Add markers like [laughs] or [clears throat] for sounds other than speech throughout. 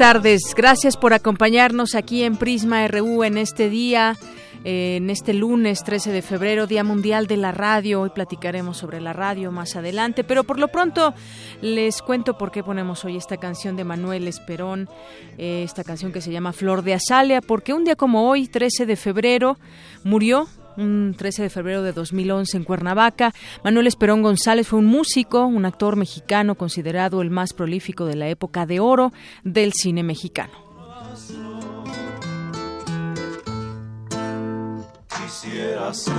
Tardes, gracias por acompañarnos aquí en Prisma RU en este día en este lunes 13 de febrero, Día Mundial de la Radio. Hoy platicaremos sobre la radio más adelante, pero por lo pronto les cuento por qué ponemos hoy esta canción de Manuel Esperón, eh, esta canción que se llama Flor de Azalea, porque un día como hoy, 13 de febrero, murió un 13 de febrero de 2011 en Cuernavaca. Manuel Esperón González fue un músico, un actor mexicano considerado el más prolífico de la época de oro del cine mexicano. Quisiera ser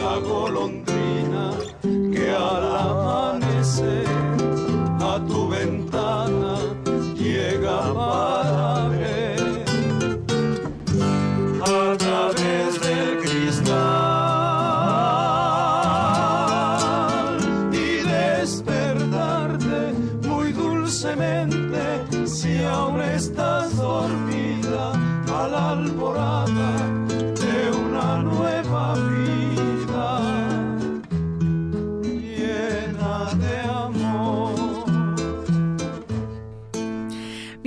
la golondrina que al amanecer a tu ventana llega para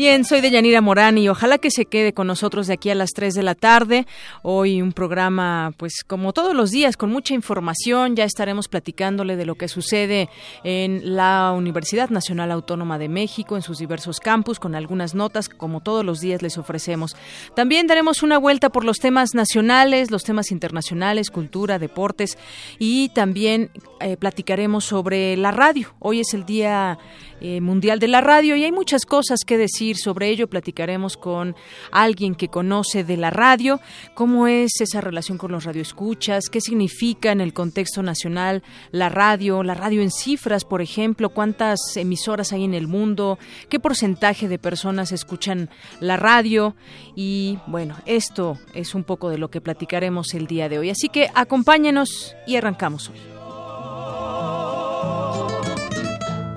Bien, soy Deyanira Morán y ojalá que se quede con nosotros de aquí a las 3 de la tarde. Hoy un programa, pues como todos los días, con mucha información. Ya estaremos platicándole de lo que sucede en la Universidad Nacional Autónoma de México, en sus diversos campus, con algunas notas, como todos los días les ofrecemos. También daremos una vuelta por los temas nacionales, los temas internacionales, cultura, deportes y también eh, platicaremos sobre la radio. Hoy es el Día eh, Mundial de la Radio y hay muchas cosas que decir sobre ello. Platicaremos con alguien que conoce de la radio, cómo es esa relación con los radioescuchas, qué significa en el contexto nacional la radio, la radio en cifras, por ejemplo, cuántas emisoras hay en el mundo, qué porcentaje de personas escuchan la radio y bueno, esto es un poco de lo que platicaremos el día de hoy. Así que acompáñenos y arrancamos hoy.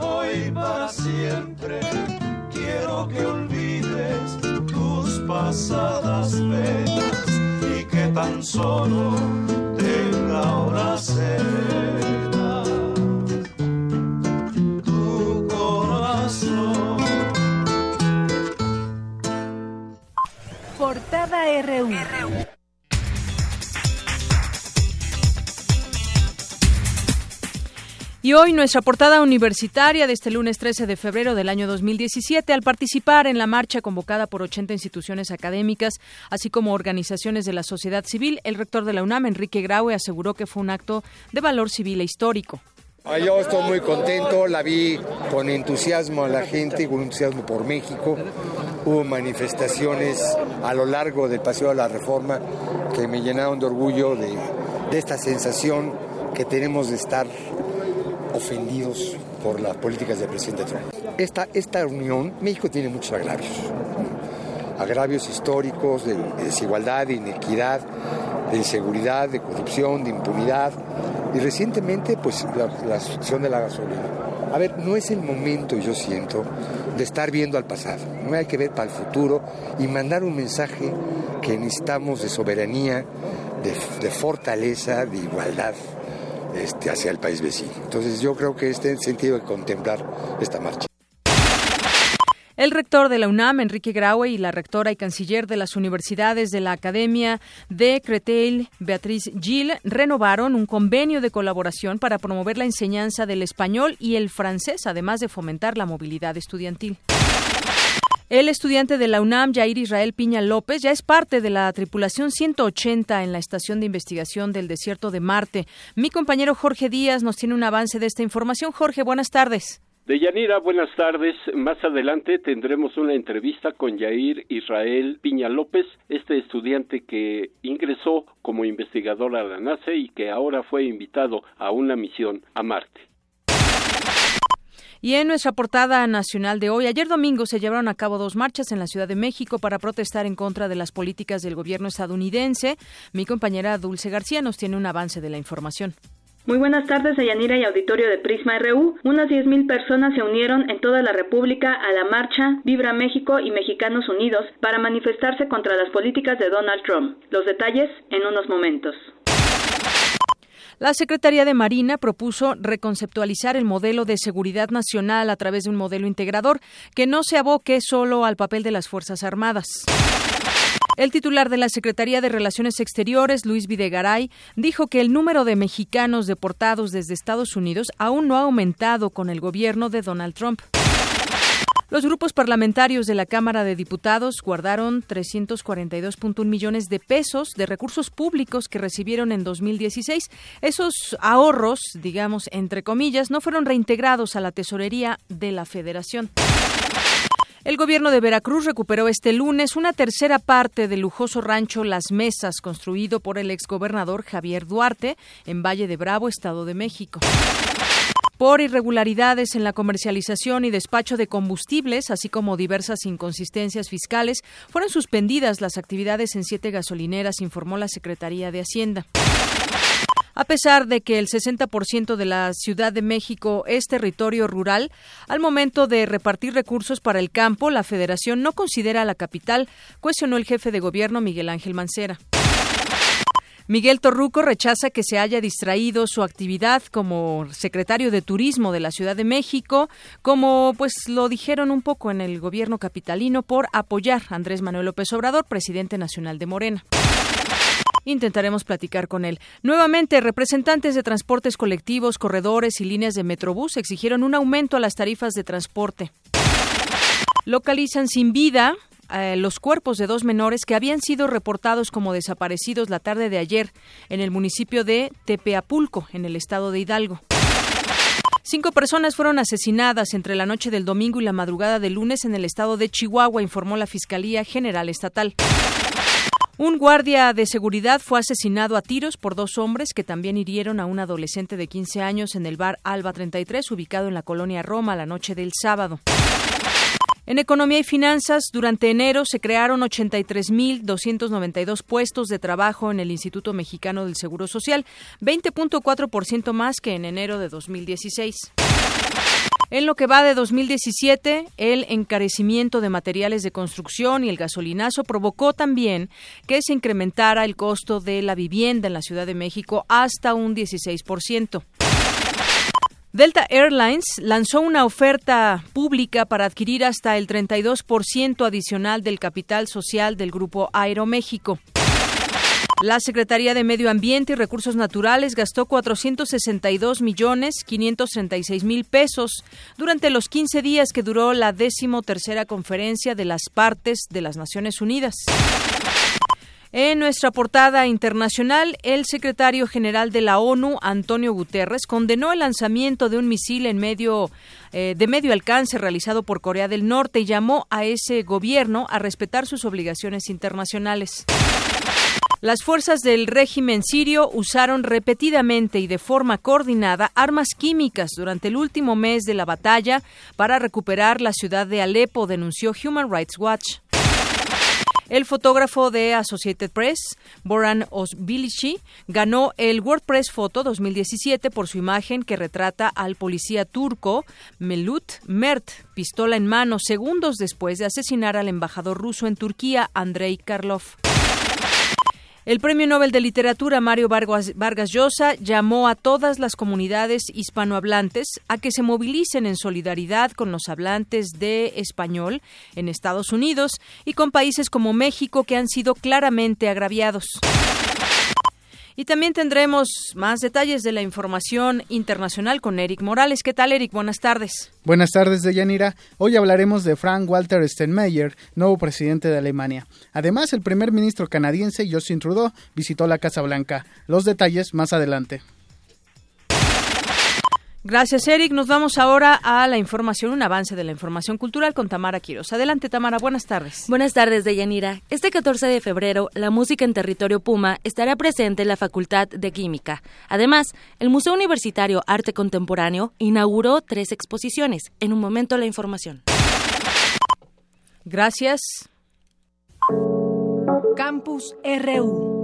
Hoy para siempre que olvides tus pasadas penas y que tan solo tenga horas serenas tu corazón. Portada RU. Y hoy nuestra portada universitaria de este lunes 13 de febrero del año 2017, al participar en la marcha convocada por 80 instituciones académicas, así como organizaciones de la sociedad civil, el rector de la UNAM, Enrique Graue, aseguró que fue un acto de valor civil e histórico. Yo estoy muy contento, la vi con entusiasmo a la gente, con entusiasmo por México. Hubo manifestaciones a lo largo del Paseo de la Reforma que me llenaron de orgullo de, de esta sensación que tenemos de estar ofendidos por las políticas del presidente Trump. Esta, esta unión, México tiene muchos agravios, agravios históricos de, de desigualdad, de inequidad, de inseguridad, de corrupción, de impunidad y recientemente pues la, la sucesión de la gasolina. A ver, no es el momento, yo siento, de estar viendo al pasado. No hay que ver para el futuro y mandar un mensaje que necesitamos de soberanía, de, de fortaleza, de igualdad este, hacia el país vecino. Entonces yo creo que este sentido de contemplar esta marcha. El rector de la UNAM, Enrique Graue, y la rectora y canciller de las universidades de la Academia de Creteil, Beatriz Gil, renovaron un convenio de colaboración para promover la enseñanza del español y el francés, además de fomentar la movilidad estudiantil. El estudiante de la UNAM, Jair Israel Piña López, ya es parte de la tripulación 180 en la Estación de Investigación del Desierto de Marte. Mi compañero Jorge Díaz nos tiene un avance de esta información. Jorge, buenas tardes. Deyanira, buenas tardes. Más adelante tendremos una entrevista con Yair Israel Piña López, este estudiante que ingresó como investigador a la NASA y que ahora fue invitado a una misión a Marte. Y en nuestra portada nacional de hoy, ayer domingo se llevaron a cabo dos marchas en la Ciudad de México para protestar en contra de las políticas del gobierno estadounidense. Mi compañera Dulce García nos tiene un avance de la información. Muy buenas tardes, Yanira y auditorio de Prisma RU. Unas 10.000 personas se unieron en toda la República a la marcha Vibra México y Mexicanos Unidos para manifestarse contra las políticas de Donald Trump. Los detalles en unos momentos. La Secretaría de Marina propuso reconceptualizar el modelo de seguridad nacional a través de un modelo integrador que no se aboque solo al papel de las Fuerzas Armadas. El titular de la Secretaría de Relaciones Exteriores, Luis Videgaray, dijo que el número de mexicanos deportados desde Estados Unidos aún no ha aumentado con el gobierno de Donald Trump. Los grupos parlamentarios de la Cámara de Diputados guardaron 342.1 millones de pesos de recursos públicos que recibieron en 2016. Esos ahorros, digamos, entre comillas, no fueron reintegrados a la tesorería de la Federación. El gobierno de Veracruz recuperó este lunes una tercera parte del lujoso rancho Las Mesas, construido por el exgobernador Javier Duarte en Valle de Bravo, Estado de México. Por irregularidades en la comercialización y despacho de combustibles, así como diversas inconsistencias fiscales, fueron suspendidas las actividades en siete gasolineras, informó la Secretaría de Hacienda. A pesar de que el 60% de la Ciudad de México es territorio rural, al momento de repartir recursos para el campo, la Federación no considera a la capital, cuestionó el jefe de gobierno Miguel Ángel Mancera. Miguel Torruco rechaza que se haya distraído su actividad como secretario de Turismo de la Ciudad de México, como pues lo dijeron un poco en el gobierno capitalino por apoyar a Andrés Manuel López Obrador, presidente nacional de Morena. Intentaremos platicar con él. Nuevamente, representantes de transportes colectivos, corredores y líneas de Metrobús exigieron un aumento a las tarifas de transporte. Localizan sin vida eh, los cuerpos de dos menores que habían sido reportados como desaparecidos la tarde de ayer en el municipio de Tepeapulco, en el estado de Hidalgo. Cinco personas fueron asesinadas entre la noche del domingo y la madrugada del lunes en el estado de Chihuahua, informó la Fiscalía General Estatal. Un guardia de seguridad fue asesinado a tiros por dos hombres que también hirieron a un adolescente de 15 años en el bar Alba 33, ubicado en la colonia Roma, la noche del sábado. En economía y finanzas, durante enero se crearon 83.292 puestos de trabajo en el Instituto Mexicano del Seguro Social, 20.4% más que en enero de 2016. En lo que va de 2017, el encarecimiento de materiales de construcción y el gasolinazo provocó también que se incrementara el costo de la vivienda en la Ciudad de México hasta un 16%. Delta Airlines lanzó una oferta pública para adquirir hasta el 32% adicional del capital social del grupo Aeroméxico. La Secretaría de Medio Ambiente y Recursos Naturales gastó 462 millones 536 mil pesos durante los 15 días que duró la décimo tercera conferencia de las partes de las Naciones Unidas. En nuestra portada internacional, el secretario general de la ONU, Antonio Guterres, condenó el lanzamiento de un misil eh, de medio alcance realizado por Corea del Norte y llamó a ese gobierno a respetar sus obligaciones internacionales. Las fuerzas del régimen sirio usaron repetidamente y de forma coordinada armas químicas durante el último mes de la batalla para recuperar la ciudad de Alepo, denunció Human Rights Watch. El fotógrafo de Associated Press, Boran Osbilici, ganó el WordPress Photo 2017 por su imagen que retrata al policía turco Melut Mert, pistola en mano, segundos después de asesinar al embajador ruso en Turquía, Andrei Karlov. El Premio Nobel de Literatura Mario Vargas, Llosa llamó a todas las comunidades hispanohablantes a que se movilicen en solidaridad con los hablantes de español en Estados Unidos y con países como México que han sido claramente agraviados. Y también tendremos más detalles de la información internacional con Eric Morales. ¿Qué tal, Eric? Buenas tardes. Buenas tardes, Deyanira. Hoy hablaremos de Frank Walter Steinmeier, nuevo presidente de Alemania. Además, el primer ministro canadiense Justin Trudeau visitó la Casa Blanca. Los detalles más adelante. Gracias, Eric. Nos vamos ahora a la información, un avance de la información cultural con Tamara Quiros. Adelante, Tamara. Buenas tardes. Buenas tardes, Deyanira. Este 14 de febrero, la música en territorio Puma estará presente en la Facultad de Química. Además, el Museo Universitario Arte Contemporáneo inauguró tres exposiciones. En un momento, la información. Gracias. Campus RU.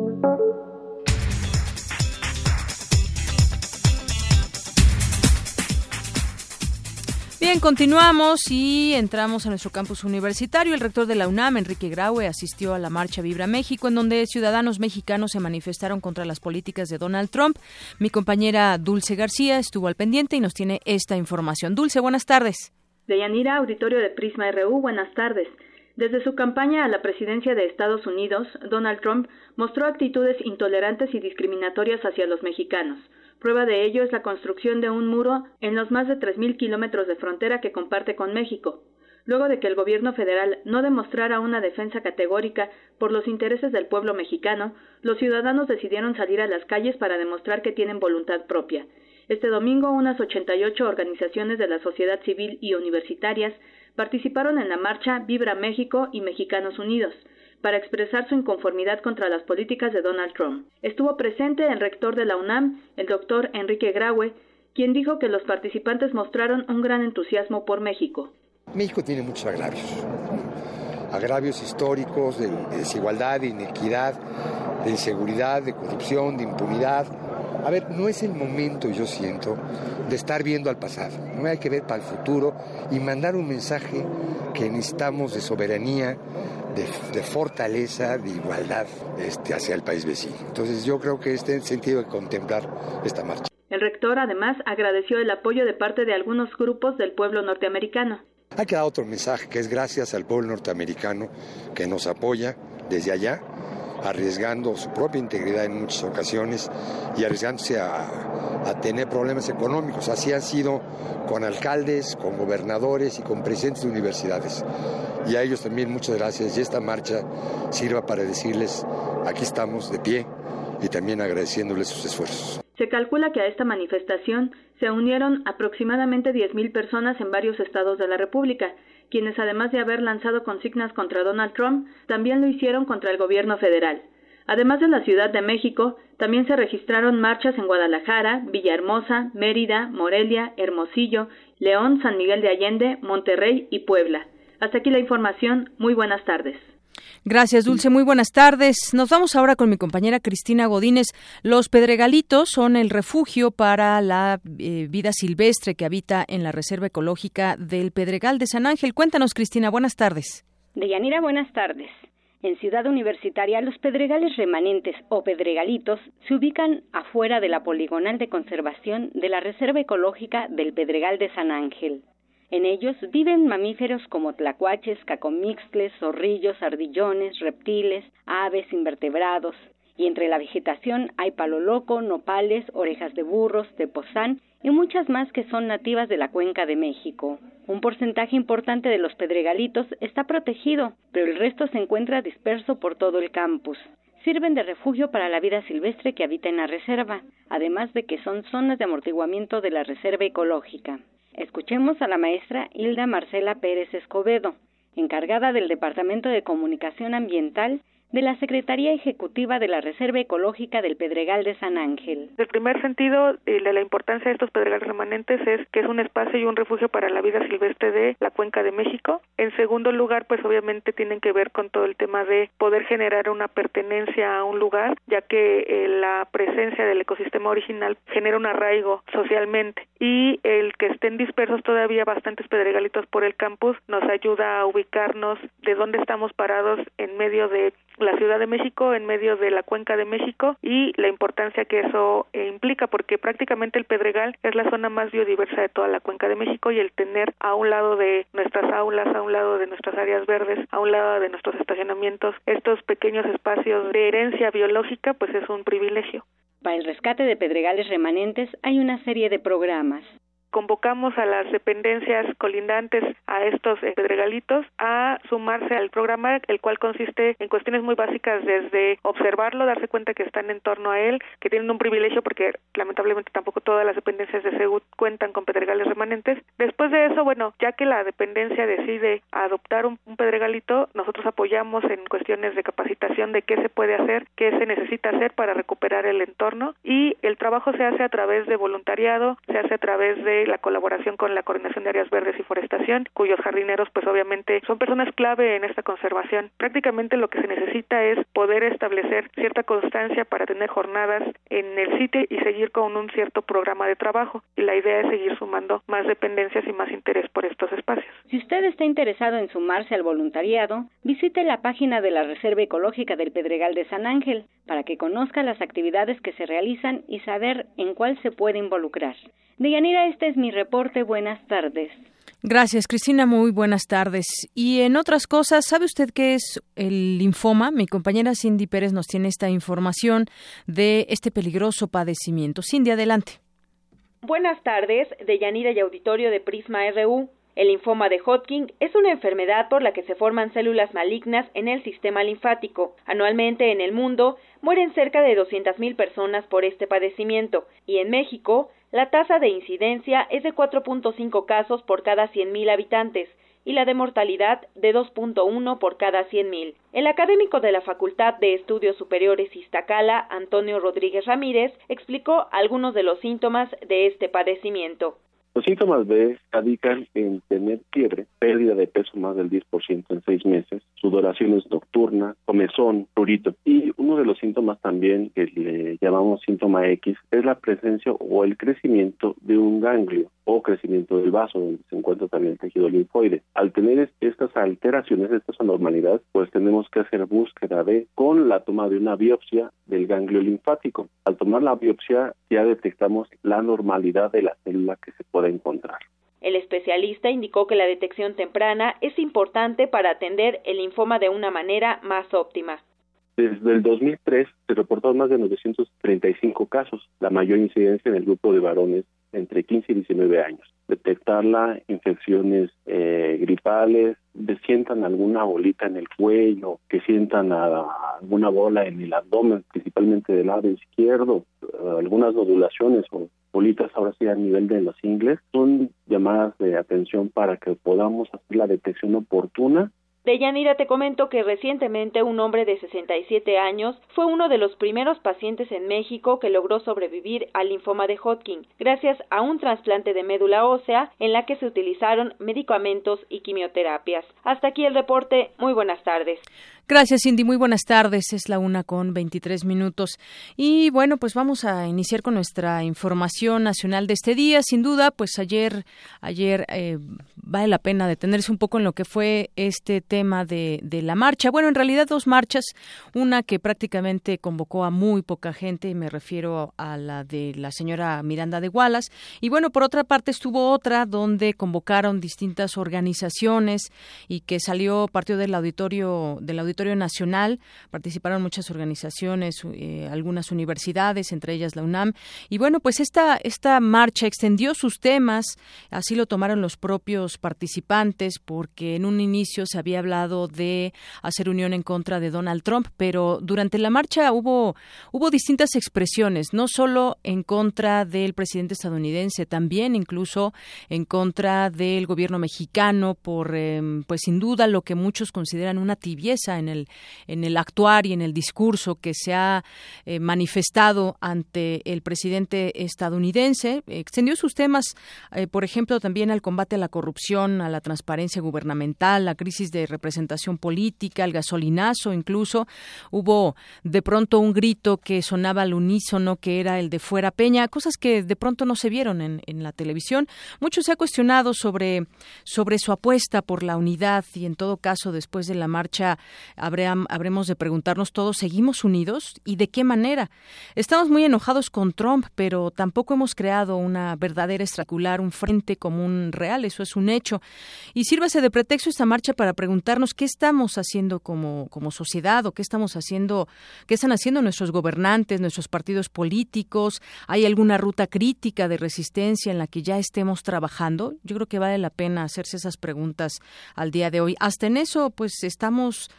Bien, continuamos y entramos a nuestro campus universitario. El rector de la UNAM, Enrique Graue, asistió a la marcha Vibra México, en donde ciudadanos mexicanos se manifestaron contra las políticas de Donald Trump. Mi compañera Dulce García estuvo al pendiente y nos tiene esta información. Dulce, buenas tardes. Deyanira, auditorio de Prisma RU, buenas tardes. Desde su campaña a la presidencia de Estados Unidos, Donald Trump mostró actitudes intolerantes y discriminatorias hacia los mexicanos. Prueba de ello es la construcción de un muro en los más de 3.000 kilómetros de frontera que comparte con México. Luego de que el gobierno federal no demostrara una defensa categórica por los intereses del pueblo mexicano, los ciudadanos decidieron salir a las calles para demostrar que tienen voluntad propia. Este domingo, unas 88 organizaciones de la sociedad civil y universitarias participaron en la marcha Vibra México y Mexicanos Unidos, para expresar su inconformidad contra las políticas de Donald Trump. Estuvo presente el rector de la UNAM, el doctor Enrique Graue, quien dijo que los participantes mostraron un gran entusiasmo por México. México tiene muchos agravios, agravios históricos de, desigualdad, de inequidad, de inseguridad, de corrupción, de impunidad. A ver, no es el momento, yo siento, de estar viendo al pasado. No hay que ver para el futuro y mandar un mensaje que necesitamos de soberanía, de, fortaleza, de igualdad este, hacia el país vecino. Entonces yo creo que este es el sentido de contemplar esta marcha. El rector además agradeció el apoyo de parte de algunos grupos del pueblo norteamericano. Hay que dar otro mensaje que es gracias al pueblo norteamericano que nos apoya desde allá arriesgando su propia integridad en muchas ocasiones y arriesgándose a, tener problemas económicos. Así ha sido con alcaldes, con gobernadores y con presidentes de universidades. Y a ellos también muchas gracias y esta marcha sirva para decirles, aquí estamos de pie y también agradeciéndoles sus esfuerzos. Se calcula que a esta manifestación se unieron aproximadamente 10.000 personas en varios estados de la República quienes además de haber lanzado consignas contra Donald Trump, también lo hicieron contra el gobierno federal. Además de la Ciudad de México, también se registraron marchas en Guadalajara, Villahermosa, Mérida, Morelia, Hermosillo, León, San Miguel de Allende, Monterrey y Puebla. Hasta aquí la información. Muy buenas tardes. Gracias, Dulce. Muy buenas tardes. Nos vamos ahora con mi compañera Cristina Godínez. Los pedregalitos son el refugio para la eh, vida silvestre que habita en la Reserva Ecológica del Pedregal de San Ángel. Cuéntanos, Cristina. Buenas tardes. Deyanira, buenas tardes. En Ciudad Universitaria, los pedregales remanentes o pedregalitos se ubican afuera de la poligonal de conservación de la Reserva Ecológica del Pedregal de San Ángel. En ellos viven mamíferos como tlacuaches, cacomixtles, zorrillos, ardillones, reptiles, aves, invertebrados. Y entre la vegetación hay palo loco, nopales, orejas de burros, tepozán y muchas más que son nativas de la cuenca de México. Un porcentaje importante de los pedregalitos está protegido, pero el resto se encuentra disperso por todo el campus. Sirven de refugio para la vida silvestre que habita en la reserva, además de que son zonas de amortiguamiento de la reserva ecológica. Escuchemos a la maestra Hilda Marcela Pérez Escobedo, encargada del Departamento de Comunicación Ambiental de la Secretaría Ejecutiva de la Reserva Ecológica del Pedregal de San Ángel. El primer sentido de la importancia de estos pedregales remanentes es que es un espacio y un refugio para la vida silvestre de la cuenca de México. En segundo lugar, pues obviamente tienen que ver con todo el tema de poder generar una pertenencia a un lugar, ya que eh, la presencia del ecosistema original genera un arraigo socialmente y el que estén dispersos todavía bastantes pedregalitos por el campus nos ayuda a ubicarnos de dónde estamos parados en medio de la Ciudad de México en medio de la Cuenca de México y la importancia que eso eh, implica porque prácticamente el Pedregal es la zona más biodiversa de toda la Cuenca de México y el tener a un lado de nuestras aulas, a un lado de nuestras áreas verdes, a un lado de nuestros estacionamientos, estos pequeños espacios de herencia biológica, pues es un privilegio. Para el rescate de pedregales remanentes hay una serie de programas convocamos a las dependencias colindantes a estos pedregalitos a sumarse al programa, el cual consiste en cuestiones muy básicas desde observarlo, darse cuenta que están en torno a él, que tienen un privilegio porque lamentablemente tampoco todas las dependencias de SEGUT cuentan con pedregales remanentes. Después de eso, bueno, ya que la dependencia decide adoptar un pedregalito, nosotros apoyamos en cuestiones de capacitación de qué se puede hacer, qué se necesita hacer para recuperar el entorno y el trabajo se hace a través de voluntariado, se hace a través de la colaboración con la Coordinación de Áreas Verdes y Forestación, cuyos jardineros pues obviamente son personas clave en esta conservación. Prácticamente lo que se necesita es poder establecer cierta constancia para tener jornadas en el sitio y seguir con un cierto programa de trabajo. Y la idea es seguir sumando más dependencias y más interés por estos espacios. Si usted está interesado en sumarse al voluntariado, visite la página de la Reserva Ecológica del Pedregal de San Ángel para que conozca las actividades que se realizan y saber en cuál se puede involucrar. Deyanira, este es mi reporte. Buenas tardes. Gracias, Cristina. Muy buenas tardes. Y en otras cosas, ¿sabe usted qué es el linfoma? Mi compañera Cindy Pérez nos tiene esta información de este peligroso padecimiento. Cindy, adelante. Buenas tardes, Deyanira y auditorio de Prisma RU. El linfoma de Hodgkin es una enfermedad por la que se forman células malignas en el sistema linfático. Anualmente en el mundo mueren cerca de 200.000 personas por este padecimiento y en México la tasa de incidencia es de 4.5 casos por cada 100.000 habitantes y la de mortalidad de 2.1 por cada 100.000. El académico de la Facultad de Estudios Superiores Iztacala, Antonio Rodríguez Ramírez, explicó algunos de los síntomas de este padecimiento. Los síntomas B radican en tener fiebre, pérdida de peso más del 10% en seis meses, sudoraciones nocturnas, comezón, prurito. Y uno de los síntomas también que le llamamos síntoma X es la presencia o el crecimiento de un ganglio o crecimiento del vaso donde se encuentra también el tejido linfoide. Al tener estas alteraciones, estas anormalidades, pues tenemos que hacer búsqueda de con la toma de una biopsia del ganglio linfático. Al tomar la biopsia ya detectamos la normalidad de la célula que se puede encontrar. El especialista indicó que la detección temprana es importante para atender el linfoma de una manera más óptima. Desde el 2003 se reportaron más de 935 casos, la mayor incidencia en el grupo de varones entre 15 y 19 años. Detectarla, infecciones eh, gripales, que sientan alguna bolita en el cuello, que sientan alguna bola en el abdomen, principalmente del lado izquierdo, eh, algunas nodulaciones o bolitas ahora sí a nivel de los ingles, son llamadas de atención para que podamos hacer la detección oportuna Deyanira, te comento que recientemente un hombre de 67 años fue uno de los primeros pacientes en México que logró sobrevivir al linfoma de Hodgkin gracias a un trasplante de médula ósea en la que se utilizaron medicamentos y quimioterapias. Hasta aquí el reporte. Muy buenas tardes. Gracias, Cindy. Muy buenas tardes. Es la una con 23 minutos. Y bueno, pues vamos a iniciar con nuestra información nacional de este día. Sin duda, pues ayer, ayer eh, vale la pena detenerse un poco en lo que fue este tema de, de la marcha. Bueno, en realidad dos marchas. Una que prácticamente convocó a muy poca gente, y me refiero a la de la señora Miranda de Wallace. Y bueno, por otra parte estuvo otra donde convocaron distintas organizaciones y que salió, partió del auditorio, del Nacional. Participaron muchas organizaciones, eh, algunas universidades, entre ellas la UNAM. Y bueno, pues esta, esta marcha extendió sus temas, así lo tomaron los propios participantes, porque en un inicio se había hablado de hacer unión en contra de Donald Trump, pero durante la marcha hubo, hubo distintas expresiones, no solo en contra del presidente estadounidense, también incluso en contra del gobierno mexicano por, em, pues sin duda, lo que muchos consideran una tibieza en el, en el actuar y en el discurso que se ha eh, manifestado ante el presidente estadounidense. Extendió sus temas, eh, por ejemplo, también al combate a la corrupción, a la transparencia gubernamental, la crisis de representación política, el gasolinazo incluso. Hubo de pronto un grito que sonaba al unísono, que era el de fuera Peña, cosas que de pronto no se vieron en, en la televisión. Mucho se ha cuestionado sobre, sobre su apuesta por la unidad y en todo caso después de la marcha habremos de preguntarnos todos, ¿seguimos unidos? ¿Y de qué manera? Estamos muy enojados con Trump, pero tampoco hemos creado una verdadera estracular, un frente común real, eso es un hecho. Y sírvase de pretexto esta marcha para preguntarnos qué estamos haciendo como, como sociedad o qué estamos haciendo, qué están haciendo nuestros gobernantes, nuestros partidos políticos, ¿hay alguna ruta crítica de resistencia en la que ya estemos trabajando? Yo creo que vale la pena hacerse esas preguntas al día de hoy. Hasta en eso, pues estamos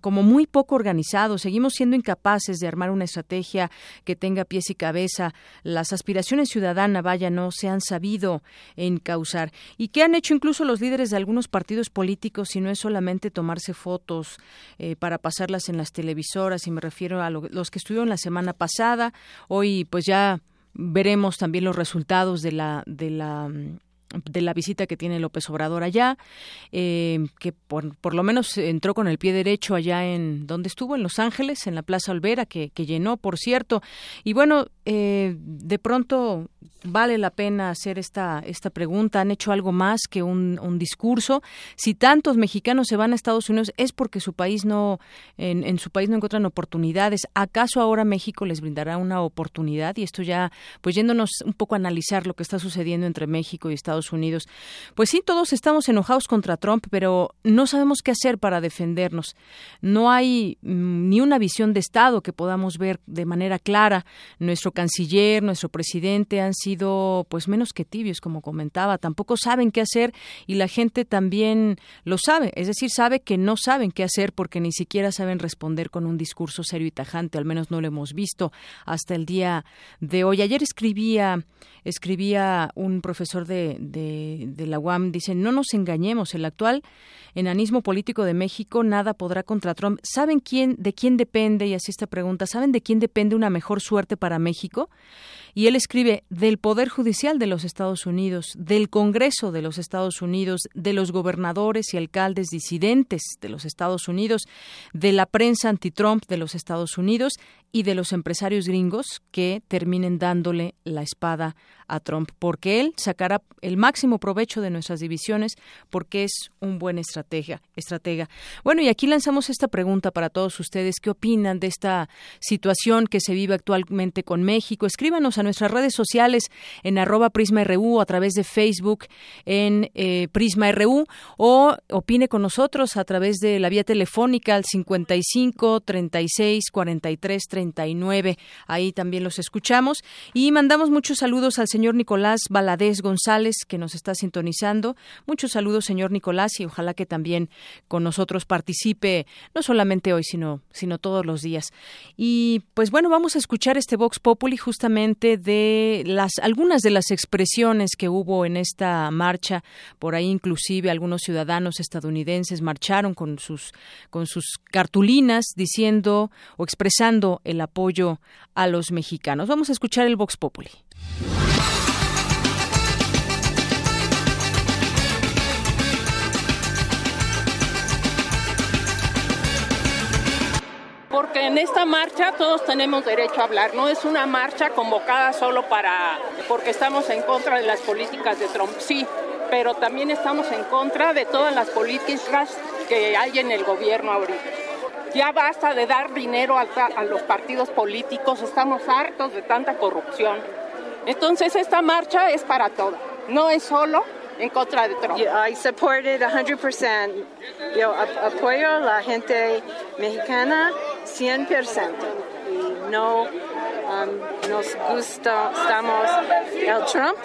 como muy poco organizados, seguimos siendo incapaces de armar una estrategia que tenga pies y cabeza. Las aspiraciones ciudadanas, vaya, no se han sabido encauzar. ¿Y qué han hecho incluso los líderes de algunos partidos políticos si no es solamente tomarse fotos eh, para pasarlas en las televisoras? Y me refiero a los que estuvieron la semana pasada. Hoy, pues ya veremos también los resultados de la de la mm, de la visita que tiene López Obrador allá, eh, que por, por, lo menos entró con el pie derecho allá en donde estuvo, en Los Ángeles, en la Plaza Olvera, que, que llenó, por cierto. Y bueno, eh, de pronto vale la pena hacer esta, esta pregunta. ¿Han hecho algo más que un, un, discurso? Si tantos mexicanos se van a Estados Unidos es porque su país no, en, en su país no encuentran oportunidades. ¿Acaso ahora México les brindará una oportunidad? Y esto ya, pues yéndonos un poco a analizar lo que está sucediendo entre México y Estados Unidos. Pues sí, todos estamos enojados contra Trump, pero no sabemos qué hacer para defendernos. No hay mm, ni una visión de Estado que podamos ver de manera clara. Nuestro canciller, nuestro presidente han sido pues menos que tibios, como comentaba. Tampoco saben qué hacer y la gente también lo sabe. Es decir, sabe que no saben qué hacer porque ni siquiera saben responder con un discurso serio y tajante. Al menos no lo hemos visto hasta el día de hoy. Ayer escribía, escribía un profesor de de, la UAM dice, no nos engañemos, el actual enanismo político de México nada podrá contra Trump. ¿Saben quién, de quién depende, y así esta pregunta, ¿saben de quién depende una mejor suerte para México? Y él escribe del Poder Judicial de los Estados Unidos, del Congreso de los Estados Unidos, de los gobernadores y alcaldes disidentes de los Estados Unidos, de la prensa anti-Trump de los Estados Unidos y de los empresarios gringos que terminen dándole la espada a Trump, porque él sacará el máximo provecho de nuestras divisiones, porque es un buen estratega. estratega. Bueno, y aquí lanzamos esta pregunta para todos ustedes. ¿Qué opinan de esta situación que se vive actualmente con México? Escríbanos a nuestras redes sociales en arroba PrismaRU, a través de Facebook en eh, PrismaRU, o opine con nosotros a través de la vía telefónica al 55 36 43 39. Ahí también los escuchamos. Y mandamos muchos saludos al señor Nicolás Baladés González, que nos está sintonizando. Muchos saludos, señor Nicolás, y ojalá que también con nosotros participe, no solamente hoy, sino, sino todos los días. Y pues bueno, vamos a escuchar este Vox Populi justamente de las algunas de las expresiones que hubo en esta marcha. Por ahí inclusive algunos ciudadanos estadounidenses marcharon con sus, con sus cartulinas diciendo o expresando el apoyo a los mexicanos. Vamos a escuchar el Vox Populi. Porque en esta marcha todos tenemos derecho a hablar, no es una marcha convocada solo para porque estamos en contra de las políticas de Trump, sí, pero también estamos en contra de todas las políticas que hay en el gobierno ahorita. Ya basta de dar dinero a, a los partidos políticos, estamos hartos de tanta corrupción. Entonces esta marcha es para todos, no es solo en contra de Trump. Yeah, I supported 100%. Yo apoyo a la gente mexicana 100%. Y no um, nos gusta estamos el Trump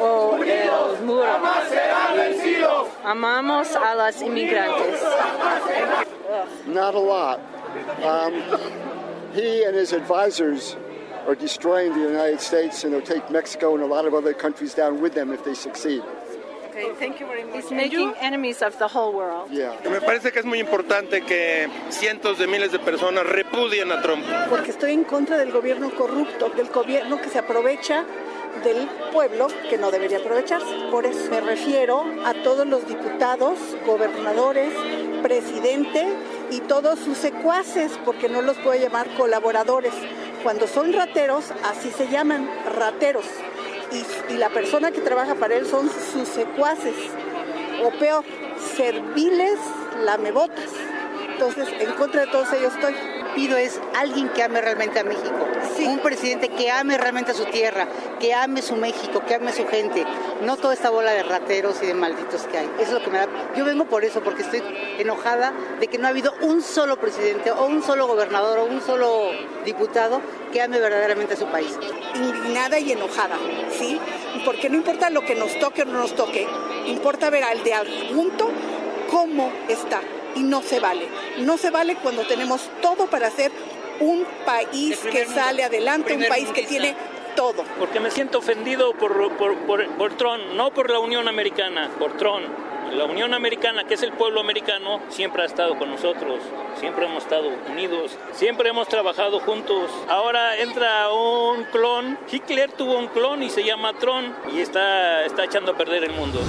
o el muro. amamos a los inmigrantes. Not a lot. Um, he and his advisors are destroying the United States and they'll take Mexico and a lot of other countries down with them if they succeed. Okay, thank you very much. It's making enemies of the whole world. Yeah. Me parece que es muy importante que cientos de miles de personas repudien a Trump. Porque estoy en contra del gobierno corrupto, del gobierno que se aprovecha del pueblo que no debería aprovecharse. Por eso me refiero a todos los diputados, gobernadores, presidente y todos sus secuaces, porque no los puedo llamar colaboradores. Cuando son rateros, así se llaman, rateros. Y, la persona que trabaja para él son sus secuaces, o peor, serviles lamebotas. Entonces, en contra de todos ellos estoy pido es alguien que ame realmente a México, un presidente que ame realmente a su tierra, que ame su México, que ame su gente, no toda esta bola de rateros y de malditos que hay. Eso es lo que me da. Yo vengo por eso, porque estoy enojada de que no ha habido un solo presidente o un solo gobernador o un solo diputado que ame verdaderamente a su país. Indignada y enojada, ¿sí? Porque no importa lo que nos toque o no nos toque, importa ver al de adjunto cómo está y no se vale. No se vale cuando tenemos todo para ser un país que sale adelante, un país que tiene todo. Porque me siento ofendido por, por, por, Trump, no por la Unión Americana, por Trump. La Unión Americana, que es el pueblo americano, siempre ha estado con nosotros, siempre hemos estado unidos, siempre hemos trabajado juntos. Ahora entra un clon, Hitler tuvo un clon y se llama Trump y está, está echando a perder el mundo.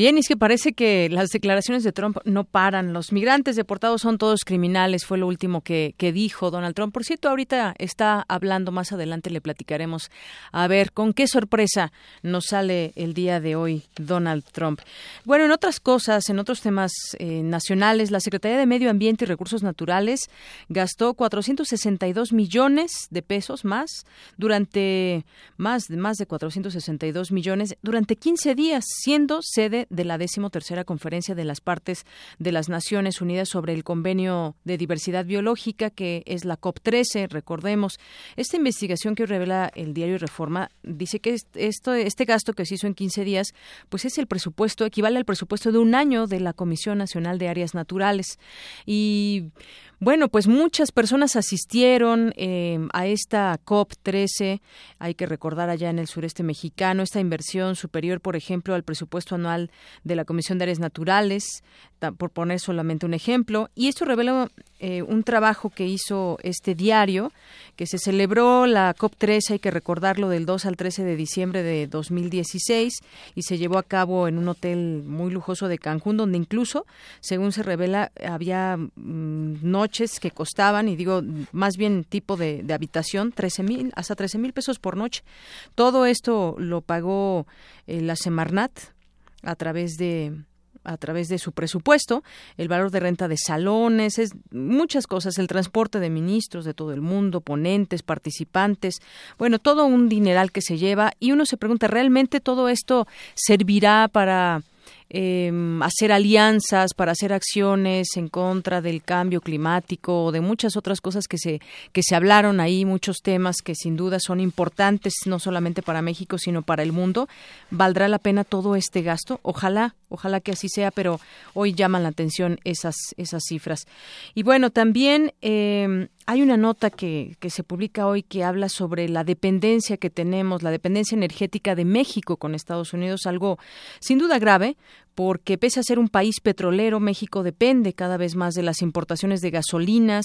Bien, es que parece que las declaraciones de Trump no paran. Los migrantes deportados son todos criminales, fue lo último que, que, dijo Donald Trump. Por cierto, ahorita está hablando, más adelante le platicaremos a ver con qué sorpresa nos sale el día de hoy Donald Trump. Bueno, en otras cosas, en otros temas eh, nacionales, la Secretaría de Medio Ambiente y Recursos Naturales gastó 462 millones de pesos más durante más, más de 462 millones durante 15 días, siendo sede de la decimotercera conferencia de las partes de las Naciones Unidas sobre el Convenio de Diversidad Biológica, que es la COP13, recordemos. Esta investigación que revela el diario Reforma dice que esto, este gasto que se hizo en 15 días, pues es el presupuesto, equivale al presupuesto de un año de la Comisión Nacional de Áreas Naturales. Y bueno, pues muchas personas asistieron eh, a esta COP13. Hay que recordar allá en el sureste mexicano esta inversión superior, por ejemplo, al presupuesto anual de la Comisión de Áreas Naturales, por poner solamente un ejemplo. Y esto revela eh, un trabajo que hizo este diario, que se celebró la COP13, hay que recordarlo, del 2 al 13 de diciembre de 2016 y se llevó a cabo en un hotel muy lujoso de Cancún, donde incluso, según se revela, había mm, noches que costaban, y digo más bien tipo de, habitación, 13 mil, hasta 13 mil pesos por noche. Todo esto lo pagó eh, la Semarnat a través de a través de su presupuesto, el valor de renta de salones, es muchas cosas, el transporte de ministros de todo el mundo, ponentes, participantes, bueno, todo un dineral que se lleva y uno se pregunta, ¿realmente todo esto servirá para eh, hacer alianzas, para hacer acciones en contra del cambio climático o de muchas otras cosas que se, que se hablaron ahí, muchos temas que sin duda son importantes no solamente para México, sino para el mundo. ¿Valdrá la pena todo este gasto? Ojalá, ojalá que así sea, pero hoy llaman la atención esas, esas cifras. Y bueno, también eh, hay una nota que, que, se publica hoy que habla sobre la dependencia que tenemos, la dependencia energética de México con Estados Unidos, algo sin duda grave, porque pese a ser un país petrolero, México depende cada vez más de las importaciones de gasolinas,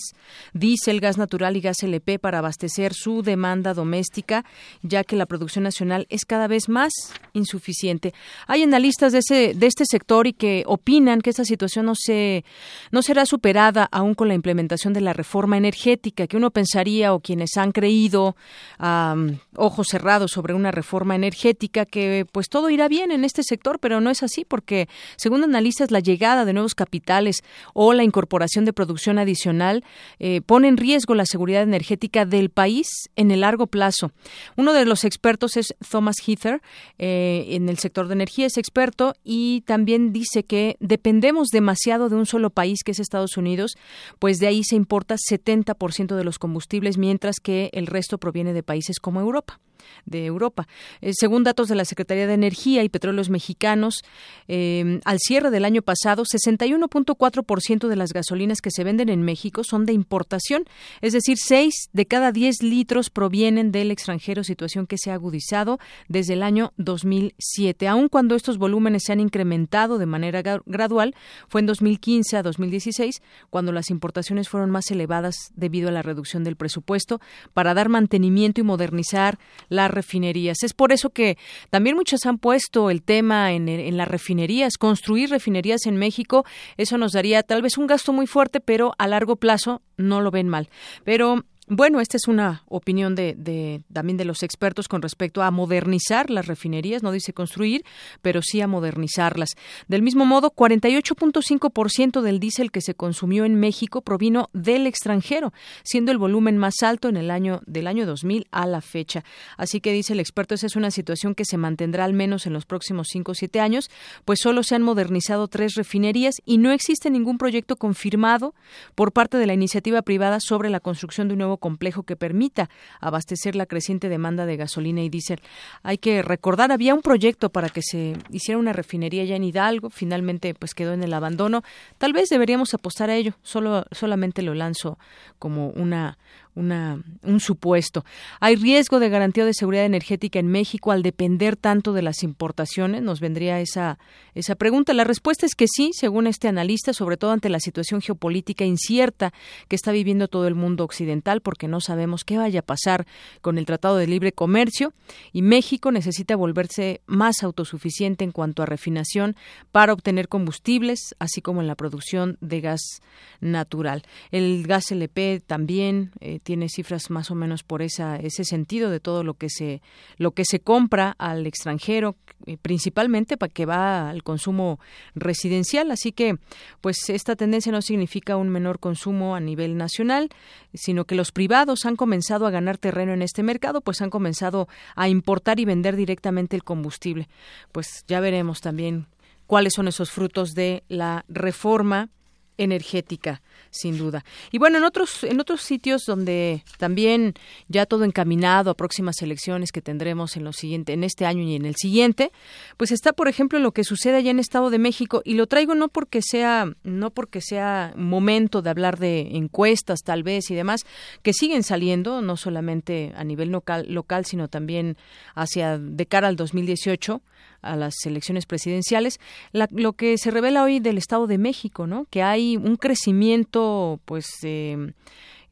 diésel, gas natural y gas LP para abastecer su demanda doméstica, ya que la producción nacional es cada vez más insuficiente. Hay analistas de, ese, de este sector y que opinan que esta situación no, se, no será superada aún con la implementación de la reforma energética, que uno pensaría o quienes han creído a ojos cerrados sobre una reforma energética que pues todo irá bien en este sector, pero no es así porque según analistas, la llegada de nuevos capitales o la incorporación de producción adicional eh, pone en riesgo la seguridad energética del país en el largo plazo. Uno de los expertos es Thomas Heather, eh, en el sector de energía, es experto y también dice que dependemos demasiado de un solo país, que es Estados Unidos, pues de ahí se importa 70% de los combustibles, mientras que el resto proviene de países como Europa. De Europa. Eh, según datos de la Secretaría de Energía y Petróleos Mexicanos, eh, al cierre del año pasado, 61.4% de las gasolinas que se venden en México son de importación, es decir, 6 de cada 10 litros provienen del extranjero, situación que se ha agudizado desde el año 2007. Aun cuando estos volúmenes se han incrementado de manera gradual, fue en 2015 a 2016 cuando las importaciones fueron más elevadas debido a la reducción del presupuesto para dar mantenimiento y modernizar las refinerías. Es por eso que también muchos han puesto el tema en, en las refinerías, construir refinerías en México, eso nos daría tal vez un gasto muy fuerte, pero a largo plazo no lo ven mal. Pero bueno, esta es una opinión de, también de los expertos con respecto a modernizar las refinerías, no dice construir, pero sí a modernizarlas. Del mismo modo, 48.5% del diésel que se consumió en México provino del extranjero, siendo el volumen más alto en el año del año 2000 a la fecha. Así que dice el experto, esa es una situación que se mantendrá al menos en los próximos 5 o 7 años, pues solo se han modernizado tres refinerías y no existe ningún proyecto confirmado por parte de la iniciativa privada sobre la construcción de un nuevo complejo que permita abastecer la creciente demanda de gasolina y diésel. Hay que recordar, había un proyecto para que se hiciera una refinería ya en Hidalgo, finalmente pues quedó en el abandono. Tal vez deberíamos apostar a ello, solo solamente lo lanzo como una una, un supuesto. ¿Hay riesgo de garantía de seguridad energética en México al depender tanto de las importaciones? Nos vendría esa, esa pregunta. La respuesta es que sí, según este analista, sobre todo ante la situación geopolítica incierta que está viviendo todo el mundo occidental, porque no sabemos qué vaya a pasar con el Tratado de Libre Comercio y México necesita volverse más autosuficiente en cuanto a refinación para obtener combustibles, así como en la producción de gas natural. El gas LP también eh, tiene cifras más o menos por esa, ese sentido de todo lo que se lo que se compra al extranjero eh, principalmente para que va al consumo residencial. Así que pues esta tendencia no significa un menor consumo a nivel nacional sino que los privados han comenzado a ganar terreno en este mercado pues han comenzado a importar y vender directamente el combustible. Pues ya veremos también cuáles son esos frutos de la reforma energética sin duda. Y bueno, en otros en otros sitios donde también ya todo encaminado a próximas elecciones que tendremos en lo siguiente en este año y en el siguiente, pues está por ejemplo lo que sucede allá en Estado de México y lo traigo no porque sea no porque sea momento de hablar de encuestas tal vez y demás que siguen saliendo no solamente a nivel local local sino también hacia de cara al 2018 a las elecciones presidenciales, lo que se revela hoy del Estado de México, ¿no? Que hay un crecimiento, pues, eh,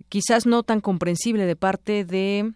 quizás no tan comprensible de parte de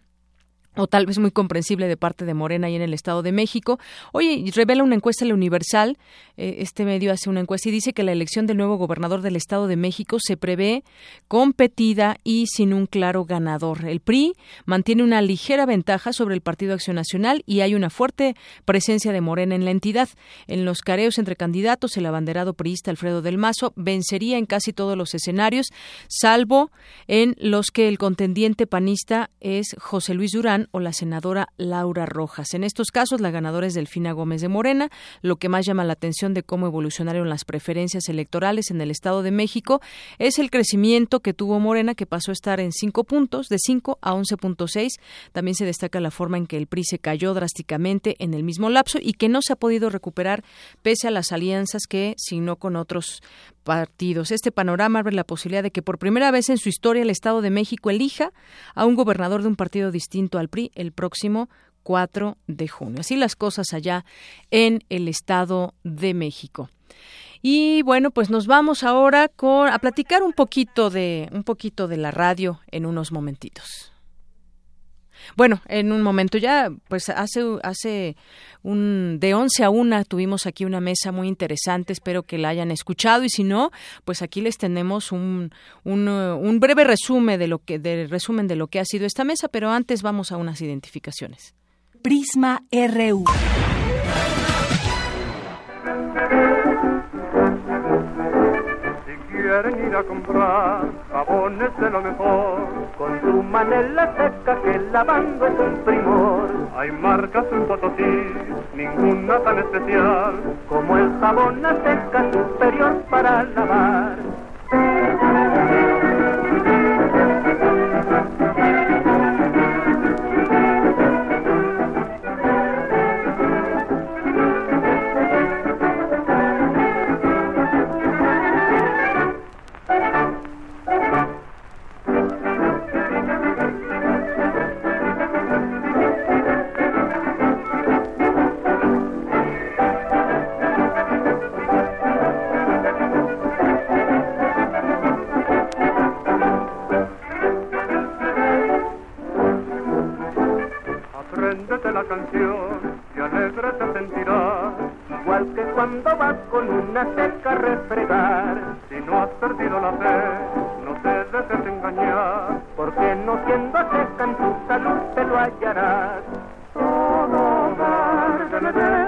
o tal vez muy comprensible de parte de Morena y en el Estado de México. Oye, revela una encuesta en la Universal, eh, este medio hace una encuesta y dice que la elección del nuevo gobernador del Estado de México se prevé competida y sin un claro ganador. El PRI mantiene una ligera ventaja sobre el Partido Acción Nacional y hay una fuerte presencia de Morena en la entidad. En los careos entre candidatos, el abanderado priista Alfredo del Mazo vencería en casi todos los escenarios, salvo en los que el contendiente panista es José Luis Durán o la senadora Laura Rojas. En estos casos, la ganadora es Delfina Gómez de Morena. Lo que más llama la atención de cómo evolucionaron las preferencias electorales en el Estado de México es el crecimiento que tuvo Morena, que pasó a estar en cinco puntos, de 5 a 11.6. También se destaca la forma en que el PRI se cayó drásticamente en el mismo lapso y que no se ha podido recuperar pese a las alianzas que signó con otros partidos. Este panorama abre la posibilidad de que por primera vez en su historia el Estado de México elija a un gobernador de un partido distinto al PRI el próximo 4 de junio. Así las cosas allá en el Estado de México. Y bueno, pues nos vamos ahora con, a platicar un poquito de un poquito de la radio en unos momentitos. Bueno, en un momento ya, pues hace, hace un, de 11 a 1 tuvimos aquí una mesa muy interesante, espero que la hayan escuchado y si no, pues aquí les tenemos un, un, un breve resumen de, lo que, de, resumen de lo que ha sido esta mesa, pero antes vamos a unas identificaciones. Prisma RU. Quieren ir a comprar jabones de lo mejor. Con su manela seca que lavando es un primor. Hay marcas en Potosí, ninguna tan especial como el jabón a seca superior para lavar. Canción, y alegre te sentirás, igual que cuando vas con una seca a refregar. Si no has perdido la fe, no te dejes engañar, porque no siendo seca en tu salud te lo hallarás. Todo dar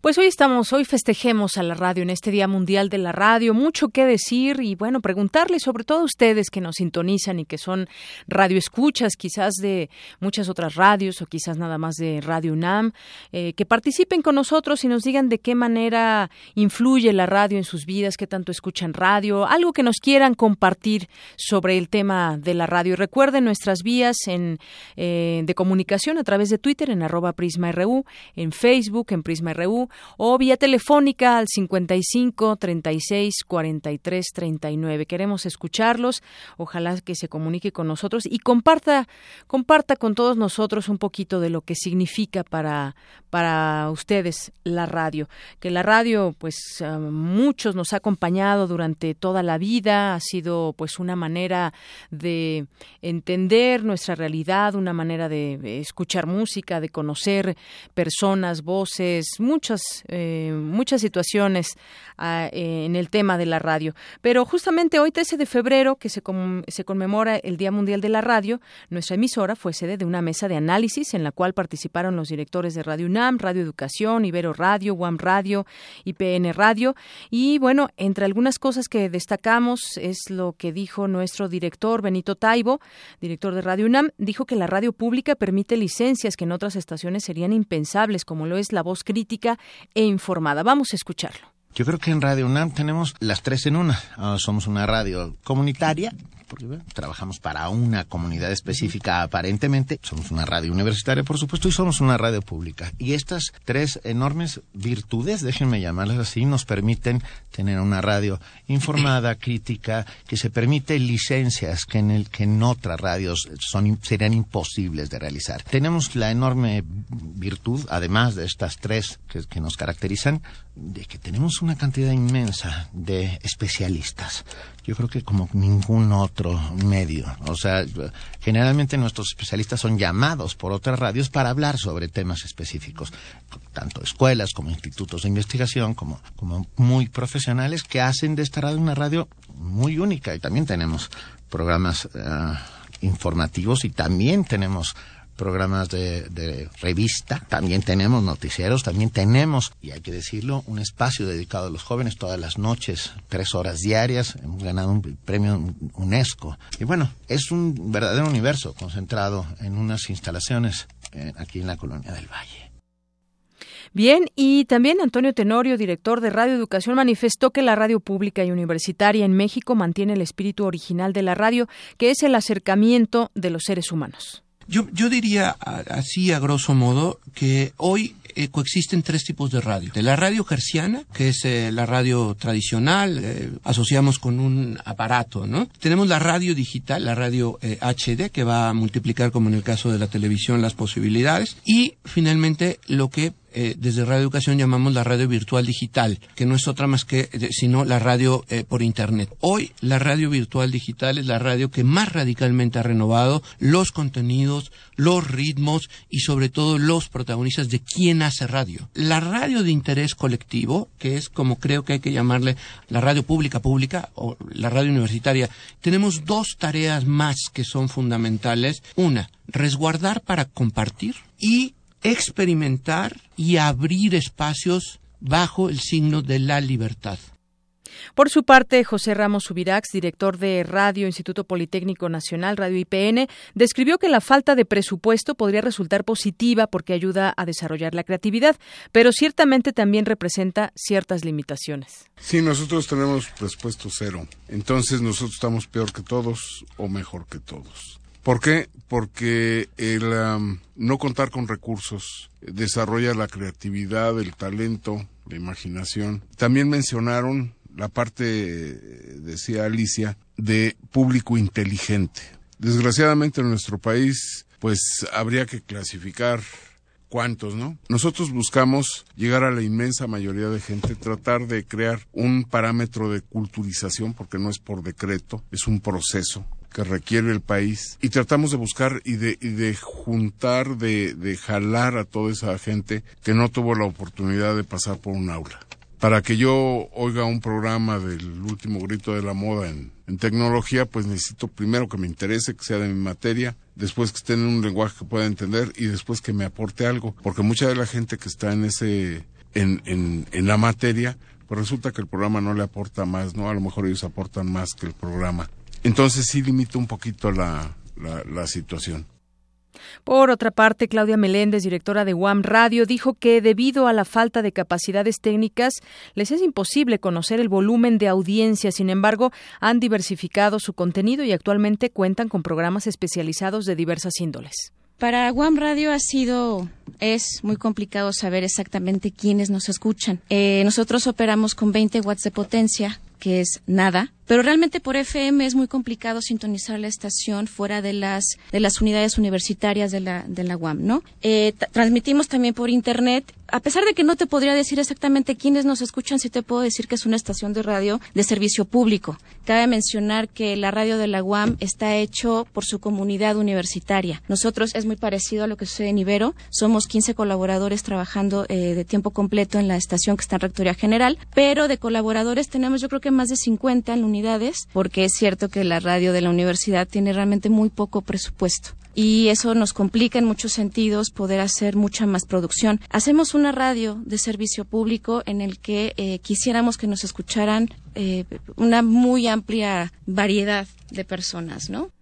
Pues hoy estamos, hoy festejemos a la radio en este Día Mundial de la Radio. Mucho que decir y bueno, preguntarles sobre todo a ustedes que nos sintonizan y que son radioescuchas, quizás de muchas otras radios o quizás nada más de Radio UNAM, eh, que participen con nosotros y nos digan de qué manera influye la radio en sus vidas, qué tanto escuchan radio, algo que nos quieran compartir sobre el tema de la radio. Y recuerden nuestras vías en, eh, de comunicación a través de Twitter en arroba Prisma RU, en Facebook en Prisma O vía telefónica al 55 36 43 39. Queremos escucharlos, ojalá que se comunique con nosotros y comparta comparta con todos nosotros un poquito de lo que significa para para ustedes la radio, que la radio pues muchos nos ha acompañado durante toda la vida, ha sido pues una manera de entender nuestra realidad, una manera de escuchar música, de conocer personas, voces, muchas eh, muchas situaciones ah, en el tema de la radio. Pero justamente hoy 13 de febrero que se, se conmemora el Día Mundial de la Radio, nuestra emisora fue sede de una mesa de análisis en la cual participaron los directores de Radio UNAM, Radio Educación, Ibero Radio, UAM Radio, IPN Radio. Y bueno, entre algunas cosas que destacamos es lo que dijo nuestro director Benito Taibo, director de Radio UNAM, dijo que la radio pública permite licencias que en otras estaciones serían impensables, como lo es la voz crítica e informada. Vamos a escucharlo. Yo creo que en Radio UNAM tenemos las tres en una. Ah, somos una radio comunitaria, porque trabajamos para una comunidad específica aparentemente. Somos una radio universitaria, por supuesto, y somos una radio pública. Y estas tres enormes virtudes, déjenme llamarlas así, nos permiten tener una radio informada, [clears throat] crítica, que se permite licencias que en, el, que en otras radios son, serían imposibles de realizar. Tenemos la enorme virtud, además de estas tres que, que nos caracterizan, de que tenemos una cantidad inmensa de especialistas. Yo creo que como ningún otro medio. O sea, generalmente nuestros especialistas son llamados por otras radios para hablar sobre temas específicos, tanto escuelas como institutos de investigación, como, como muy profesionales que hacen de esta radio una radio muy única. Y también tenemos programas eh, informativos y también tenemos programas de, revista, también tenemos noticieros, también tenemos, y hay que decirlo, un espacio dedicado a los jóvenes todas las noches, tres horas diarias, hemos ganado un premio UNESCO. Y bueno, es un verdadero universo concentrado en unas instalaciones eh, aquí en la colonia del Valle. Bien, y también Antonio Tenorio, director de Radio Educación, manifestó que la radio pública y universitaria en México mantiene el espíritu original de la radio, que es el acercamiento de los seres humanos. Yo, yo diría así, a grosso modo, que hoy eh, coexisten tres tipos de radio. De la radio gerciana, que es eh, la radio tradicional, eh, asociamos con un aparato, ¿no? Tenemos la radio digital, la radio HD, que va a multiplicar, como en el caso de la televisión, las posibilidades. Y finalmente, lo que eh, desde Radio Educación llamamos la radio virtual digital, que no es otra más que eh, sino la radio eh, por Internet. Hoy la radio virtual digital es la radio que más radicalmente ha renovado los contenidos, los ritmos y sobre todo los protagonistas de quién hace radio. La radio de interés colectivo, que es como creo que hay que llamarle la radio pública pública o la radio universitaria, tenemos dos tareas más que son fundamentales. Una, resguardar para compartir y experimentar y abrir espacios bajo el signo de la libertad. Por su parte, José Ramos Subirax, director de Radio Instituto Politécnico Nacional, Radio IPN, describió que la falta de presupuesto podría resultar positiva porque ayuda a desarrollar la creatividad, pero ciertamente también representa ciertas limitaciones. Sí, nosotros tenemos presupuesto cero, entonces nosotros estamos peor que todos o mejor que todos. ¿Por qué? Porque el no contar con recursos desarrolla la creatividad, el talento, la imaginación. También mencionaron la parte, decía Alicia, de público inteligente. Desgraciadamente en nuestro país, pues habría que clasificar cuántos, ¿no? Nosotros buscamos llegar a la inmensa mayoría de gente, tratar de crear un parámetro de culturización, porque no es por decreto, es un proceso que requiere el país y tratamos de buscar y de, de juntar, de, de jalar a toda esa gente que no tuvo la oportunidad de pasar por un aula. Para que yo oiga un programa del último grito de la moda en, en tecnología, pues necesito primero que me interese, que sea de mi materia, después que esté en un lenguaje que pueda entender y después que me aporte algo, porque mucha de la gente que está en ese, en, en, en la materia, pues resulta que el programa no le aporta más, ¿no? A lo mejor ellos aportan más que el programa. Entonces sí limita un poquito la, la, la situación. Por otra parte, Claudia Meléndez, directora de UAM Radio, dijo que debido a la falta de capacidades técnicas les es imposible conocer el volumen de audiencia. Sin embargo, han diversificado su contenido y actualmente cuentan con programas especializados de diversas índoles. Para UAM Radio ha sido, es muy complicado saber exactamente quiénes nos escuchan. Eh, nosotros operamos con 20 watts de potencia, que es nada, pero realmente por FM es muy complicado sintonizar la estación fuera de las de las unidades universitarias de la de la UAM, ¿no? Eh, transmitimos también por internet. A pesar de que no te podría decir exactamente quiénes nos escuchan, sí te puedo decir que es una estación de radio de servicio público. Cabe mencionar que la radio de la UAM está hecho por su comunidad universitaria. Nosotros es muy parecido a lo que sucede en Ibero. Somos 15 colaboradores trabajando eh, de tiempo completo en la estación que está en Rectoría General, pero de colaboradores tenemos yo creo que más de 50 en la porque es cierto que la radio de la universidad tiene realmente muy poco presupuesto y eso nos complica en muchos sentidos poder hacer mucha más producción. Hacemos una radio de servicio público en el que eh, quisiéramos que nos escucharan eh, una muy amplia variedad de personas, ¿no?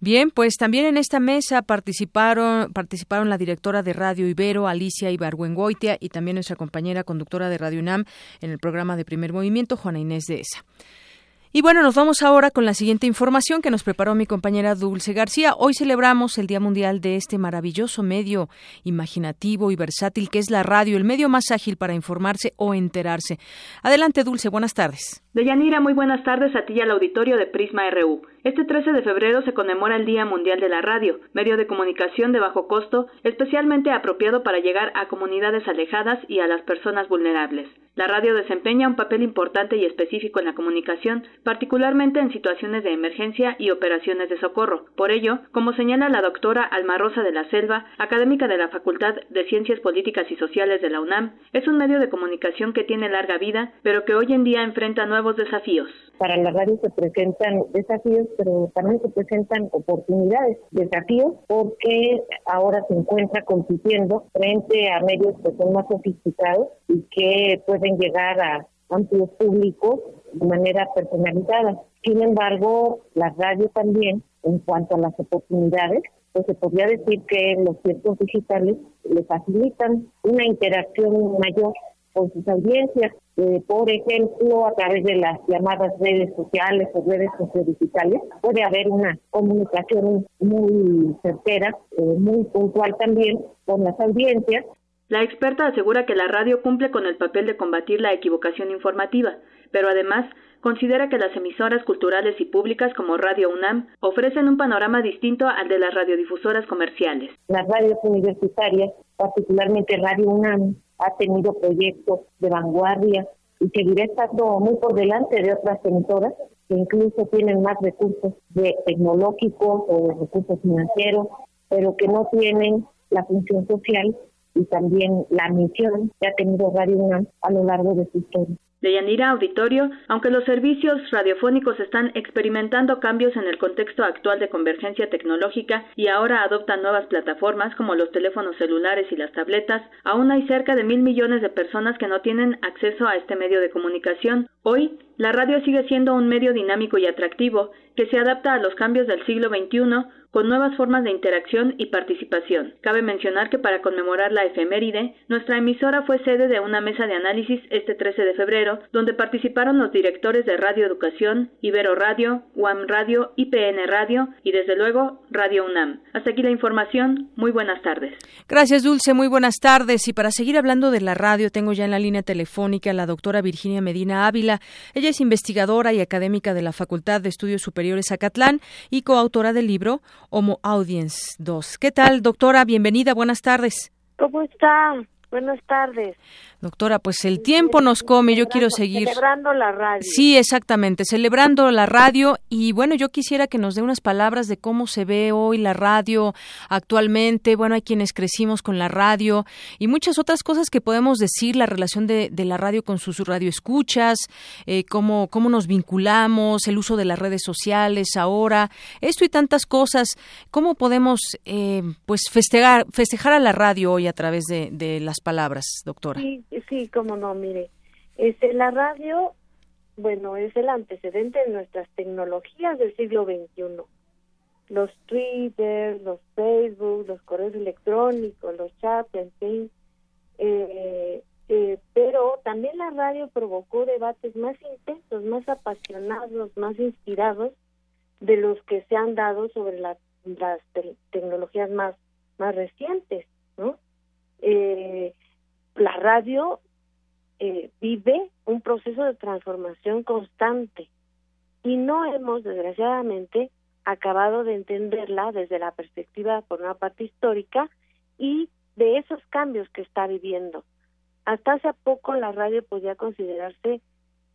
Bien, pues también en esta mesa participaron, participaron la directora de Radio Ibero, Alicia Ibargüengoitia, y también nuestra compañera conductora de Radio UNAM en el programa de Primer Movimiento, Juana Inés de Esa. Y bueno, nos vamos ahora con la siguiente información que nos preparó mi compañera Dulce García. Hoy celebramos el Día Mundial de este maravilloso medio imaginativo y versátil que es la radio, el medio más ágil para informarse o enterarse. Adelante, Dulce, buenas tardes. Deyanira, muy buenas tardes a ti y al auditorio de Prisma RU. Este 13 de febrero se conmemora el Día Mundial de la Radio, medio de comunicación de bajo costo, especialmente apropiado para llegar a comunidades alejadas y a las personas vulnerables. La radio desempeña un papel importante y específico en la comunicación, particularmente en situaciones de emergencia y operaciones de socorro. Por ello, como señala la doctora Alma Rosa de la Selva, académica de la Facultad de Ciencias Políticas y Sociales de la UNAM, es un medio de comunicación que tiene larga vida, pero que hoy en día enfrenta nuevos desafíos. Para la radio se presentan desafíos pero también se presentan oportunidades, desafíos, porque ahora se encuentra compitiendo frente a medios que son más sofisticados y que pueden llegar a amplios públicos de manera personalizada. Sin embargo, la radio también, en cuanto a las oportunidades, pues se podría decir que los tiempos digitales le facilitan una interacción mayor con sus audiencias, eh, por ejemplo, a través de las llamadas redes sociales o redes sociodigitales, puede haber una comunicación muy certera, eh, muy puntual también con las audiencias. La experta asegura que la radio cumple con el papel de combatir la equivocación informativa, pero además considera que las emisoras culturales y públicas como Radio UNAM ofrecen un panorama distinto al de las radiodifusoras comerciales. Las radios universitarias, particularmente Radio UNAM, ha tenido proyectos de vanguardia y seguirá estando muy por delante de otras emisoras que incluso tienen más recursos de tecnológicos o de recursos financieros, pero que no tienen la función social y también la misión que ha tenido Radio UNAM a lo largo de su historia. De Yanira Auditorio, aunque los servicios radiofónicos están experimentando cambios en el contexto actual de convergencia tecnológica y ahora adoptan nuevas plataformas como los teléfonos celulares y las tabletas, aún hay cerca de mil millones de personas que no tienen acceso a este medio de comunicación. Hoy, la radio sigue siendo un medio dinámico y atractivo que se adapta a los cambios del siglo XXI con nuevas formas de interacción y participación. Cabe mencionar que para conmemorar la efeméride, nuestra emisora fue sede de una mesa de análisis este 13 de febrero, donde participaron los directores de Radio Educación, Ibero Radio, UAM Radio, IPN Radio y desde luego Radio UNAM. Hasta aquí la información. Muy buenas tardes. Gracias, Dulce. Muy buenas tardes. Y para seguir hablando de la radio, tengo ya en la línea telefónica a la doctora Virginia Medina Ávila. Ella es investigadora y académica de la Facultad de Estudios Superiores Acatlán y coautora del libro Homo Audience 2. ¿Qué tal, doctora? Bienvenida. Buenas tardes. ¿Cómo está? Buenas tardes. Doctora, pues el tiempo nos come, yo quiero seguir. Celebrando la radio. Sí, exactamente, celebrando la radio y bueno, yo quisiera que nos dé unas palabras de cómo se ve hoy la radio actualmente. Bueno, hay quienes crecimos con la radio y muchas otras cosas que podemos decir, la relación de, de la radio con sus radioescuchas, eh, cómo, cómo nos vinculamos, el uso de las redes sociales ahora, esto y tantas cosas. ¿Cómo podemos eh, pues festejar, festejar a la radio hoy a través de, de las palabras, doctora? Sí sí, cómo no, mire, este, la radio, bueno, es el antecedente de nuestras tecnologías del siglo XXI. Los Twitter, los Facebook, los correos electrónicos, los chats, en fin. Eh, eh, pero también la radio provocó debates más intensos, más apasionados, más inspirados de los que se han dado sobre las tecnologías más, más recientes, ¿no? Eh, la radio eh, vive un proceso de transformación constante y no hemos, desgraciadamente, acabado de entenderla desde la perspectiva, por una parte histórica, y de esos cambios que está viviendo. Hasta hace poco la radio podía considerarse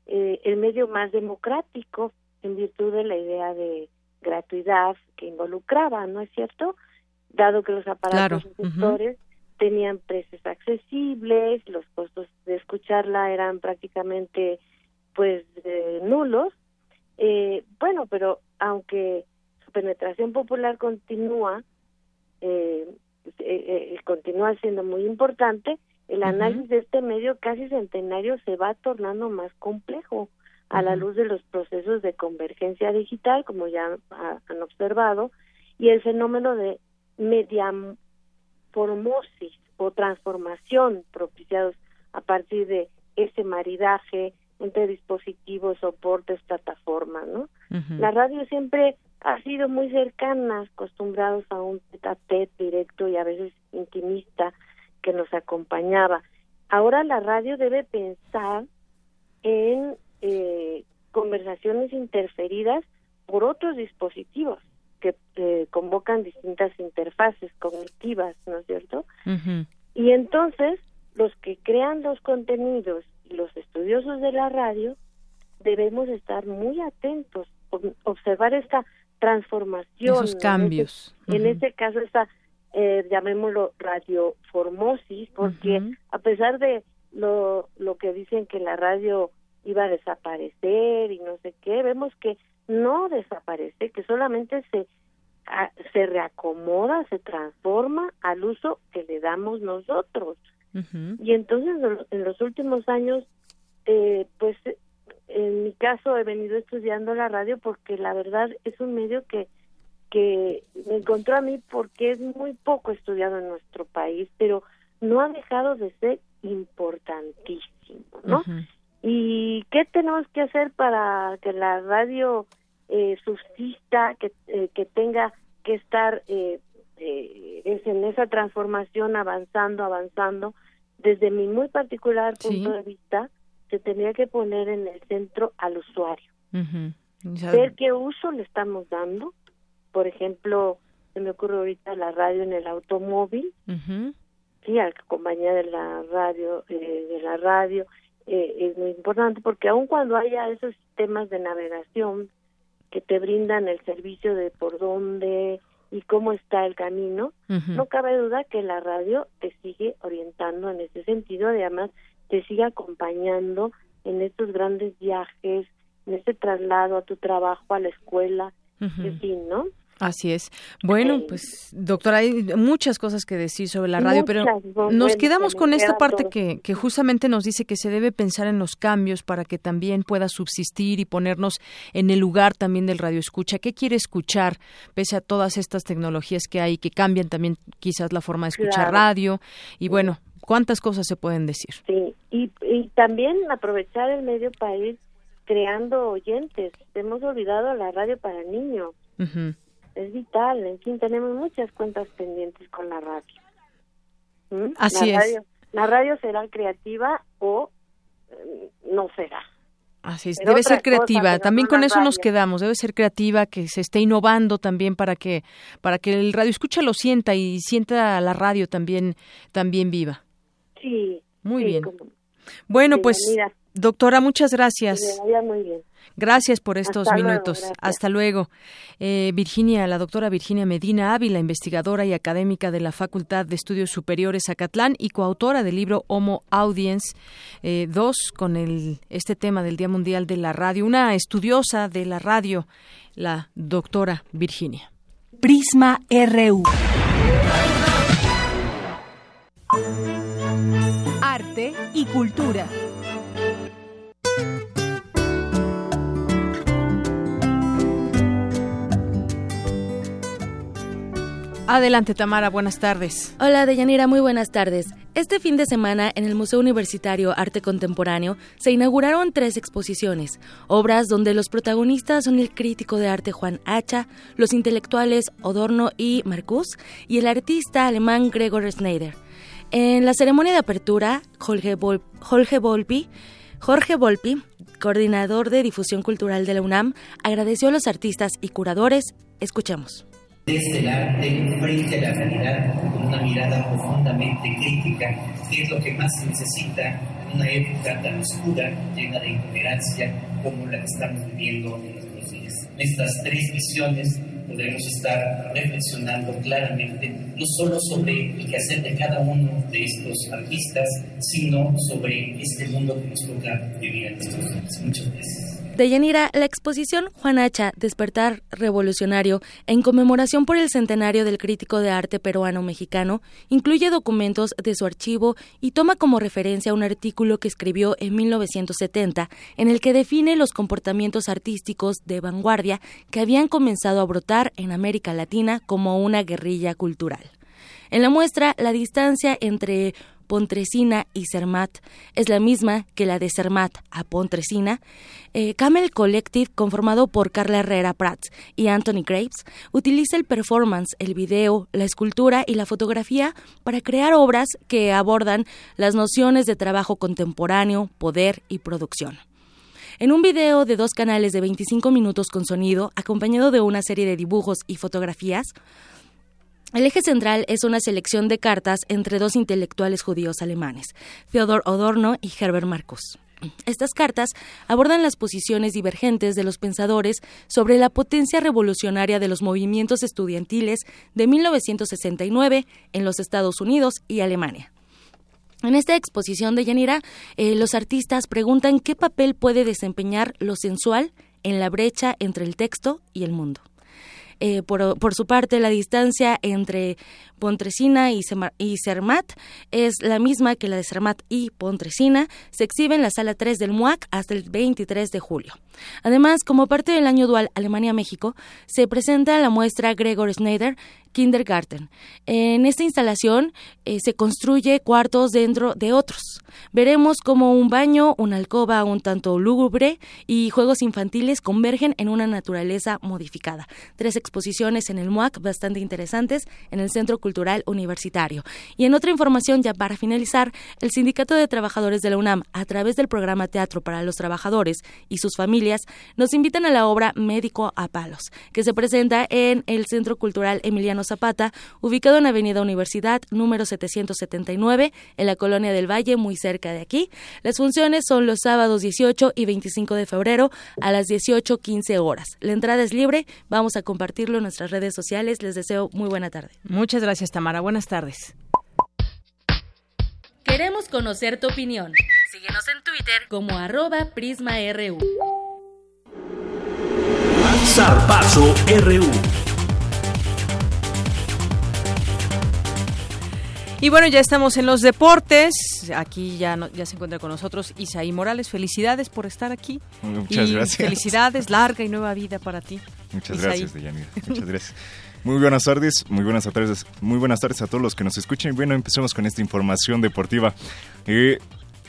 eh, el medio más democrático en virtud de la idea de gratuidad que involucraba, ¿no es cierto? Dado que los aparatos receptores tenían precios accesibles, los costos de escucharla eran prácticamente pues nulos. Eh, bueno, pero aunque su penetración popular continúa, eh, eh, continúa siendo muy importante, el análisis de este medio casi centenario se va tornando más complejo a la luz de los procesos de convergencia digital, como ya han observado, y el fenómeno de media o transformación propiciados a partir de ese maridaje entre dispositivos, soportes, plataformas, ¿no? La radio siempre ha sido muy cercana, acostumbrados a un tete directo y a veces intimista que nos acompañaba. Ahora la radio debe pensar en eh, conversaciones interferidas por otros dispositivos que eh, convocan distintas interfaces cognitivas, ¿no es cierto? Y entonces los que crean los contenidos y los estudiosos de la radio debemos estar muy atentos, observar esta transformación, esos cambios. En este, caso esta eh, llamémoslo radioformosis, porque a pesar de lo, lo que dicen que la radio iba a desaparecer y no sé qué, vemos que no desaparece, que solamente se, se reacomoda, se transforma al uso que le damos nosotros. Y entonces en los últimos años, eh, pues en mi caso he venido estudiando la radio porque la verdad es un medio que que me encontró a mí porque es muy poco estudiado en nuestro país, pero no ha dejado de ser importantísimo, ¿no? ¿Y qué tenemos que hacer para que la radio eh, subsista, que, eh, que tenga que estar eh, eh, en esa transformación avanzando, avanzando? Desde mi muy particular punto de vista, se tendría que poner en el centro al usuario. Ver qué uso le estamos dando. Por ejemplo, se me ocurre ahorita la radio en el automóvil, sí, a la compañía de la radio, de la radio, eh, es muy importante porque aun cuando haya esos sistemas de navegación que te brindan el servicio de por dónde y cómo está el camino, no cabe duda que la radio te sigue orientando en ese sentido, además te sigue acompañando en estos grandes viajes, en ese traslado a tu trabajo, a la escuela, en fin, ¿no? Así es. Bueno, pues doctora, hay muchas cosas que decir sobre la radio, pero nos quedamos con esta parte que, que justamente nos dice que se debe pensar en los cambios para que también pueda subsistir y ponernos en el lugar también del radio escucha. ¿Qué quiere escuchar pese a todas estas tecnologías que hay que cambian también quizás la forma de escuchar radio? Y bueno, cuántas cosas se pueden decir. Sí, y, y también aprovechar el medio país creando oyentes. Hemos olvidado la radio para niños es vital. En fin, tenemos muchas cuentas pendientes con la radio. ¿Mm? Así la es. la radio será creativa o eh, no será. Así es, debe ser creativa. También con eso nos quedamos. Debe ser creativa, que se esté innovando también para que para que el radio escucha lo sienta y sienta la radio también también viva. Sí. Muy bien. Bueno, pues doctora, muchas gracias. muy bien. Gracias por estos minutos. Hasta luego. Eh, Virginia, la doctora Virginia Medina Ávila, investigadora y académica de la Facultad de Estudios Superiores Acatlán y coautora del libro Homo Audience 2 eh, con el, este tema del Día Mundial de la Radio. Una estudiosa de la radio, la doctora Virginia. Prisma RU. Arte y cultura. Adelante, Tamara, buenas tardes. Hola, Deyanira, muy buenas tardes. Este fin de semana, en el Museo Universitario Arte Contemporáneo, se inauguraron tres exposiciones, obras donde los protagonistas son el crítico de arte Juan Hacha, los intelectuales Odorno y Marcus, y el artista alemán Gregor Schneider. En la ceremonia de apertura, Jorge, Volpi, Jorge Volpi, coordinador de difusión cultural de la UNAM, agradeció a los artistas y curadores. Escuchemos desde el arte frente a la realidad con una mirada profundamente crítica, que es lo que más se necesita en una época tan oscura, llena de intolerancia como la que estamos viviendo en nuestros días. En estas tres visiones podemos estar reflexionando claramente no solo sobre el quehacer de cada uno de estos artistas, sino sobre este mundo que nos toca vivir en nuestros días. Muchas gracias. Deyanira, la exposición Juan Hacha, Despertar Revolucionario, en conmemoración por el centenario del crítico de arte peruano-mexicano, incluye documentos de su archivo y toma como referencia un artículo que escribió en 1970, en el que define los comportamientos artísticos de vanguardia que habían comenzado a brotar en América Latina como una guerrilla cultural. En la muestra, la distancia entre Pontresina y Cermat es la misma que la de Cermat a Pontresina, eh, Camel Collective, conformado por Carla Herrera Prats y Anthony Graves, utiliza el performance, el video, la escultura y la fotografía para crear obras que abordan las nociones de trabajo contemporáneo, poder y producción. En un video de dos canales de 25 minutos con sonido, acompañado de una serie de dibujos y fotografías, el eje central es una selección de cartas entre dos intelectuales judíos alemanes, Theodor Adorno y Herbert Marcus. Estas cartas abordan las posiciones divergentes de los pensadores sobre la potencia revolucionaria de los movimientos estudiantiles de 1969 en los Estados Unidos y Alemania. En esta exposición de Yanira, eh, los artistas preguntan qué papel puede desempeñar lo sensual en la brecha entre el texto y el mundo. Eh, por, su parte, la distancia entre Pontresina y, y Cermat es la misma que la de Cermat y Pontresina. Se exhibe en la sala 3 del MUAC hasta el 23 de julio. Además, como parte del año dual Alemania-México, se presenta la muestra Gregor Schneider Kindergarten. En esta instalación eh, se construye cuartos dentro de otros. Veremos cómo un baño, una alcoba un tanto lúgubre y juegos infantiles convergen en una naturaleza modificada. Tres exposiciones en el MUAC bastante interesantes en el Centro Cultural Universitario. Y en otra información, ya para finalizar, el Sindicato de Trabajadores de la UNAM, a través del programa Teatro para los Trabajadores y sus familias, nos invitan a la obra Médico a Palos, que se presenta en el Centro Cultural Emiliano Zapata, ubicado en Avenida Universidad número 779, en la Colonia del Valle, muy cerca de aquí. Las funciones son los sábados 18 y 25 de febrero a las 18.15 horas. La entrada es libre, vamos a compartirlo en nuestras redes sociales. Les deseo muy buena tarde. Muchas gracias, Tamara. Buenas tardes. Queremos conocer tu opinión. Síguenos en Twitter como arroba PrismaRU. Zarpazo RU. Y bueno, ya estamos en los deportes. Aquí ya, se encuentra con nosotros Isaí Morales. Felicidades por estar aquí. Muchas y gracias. Felicidades, larga y nueva vida para ti. Muchas gracias, Deyanira. Muchas gracias. Muy buenas tardes, muy buenas tardes, muy buenas tardes a todos los que nos escuchen. Bueno, empecemos con esta información deportiva. Eh,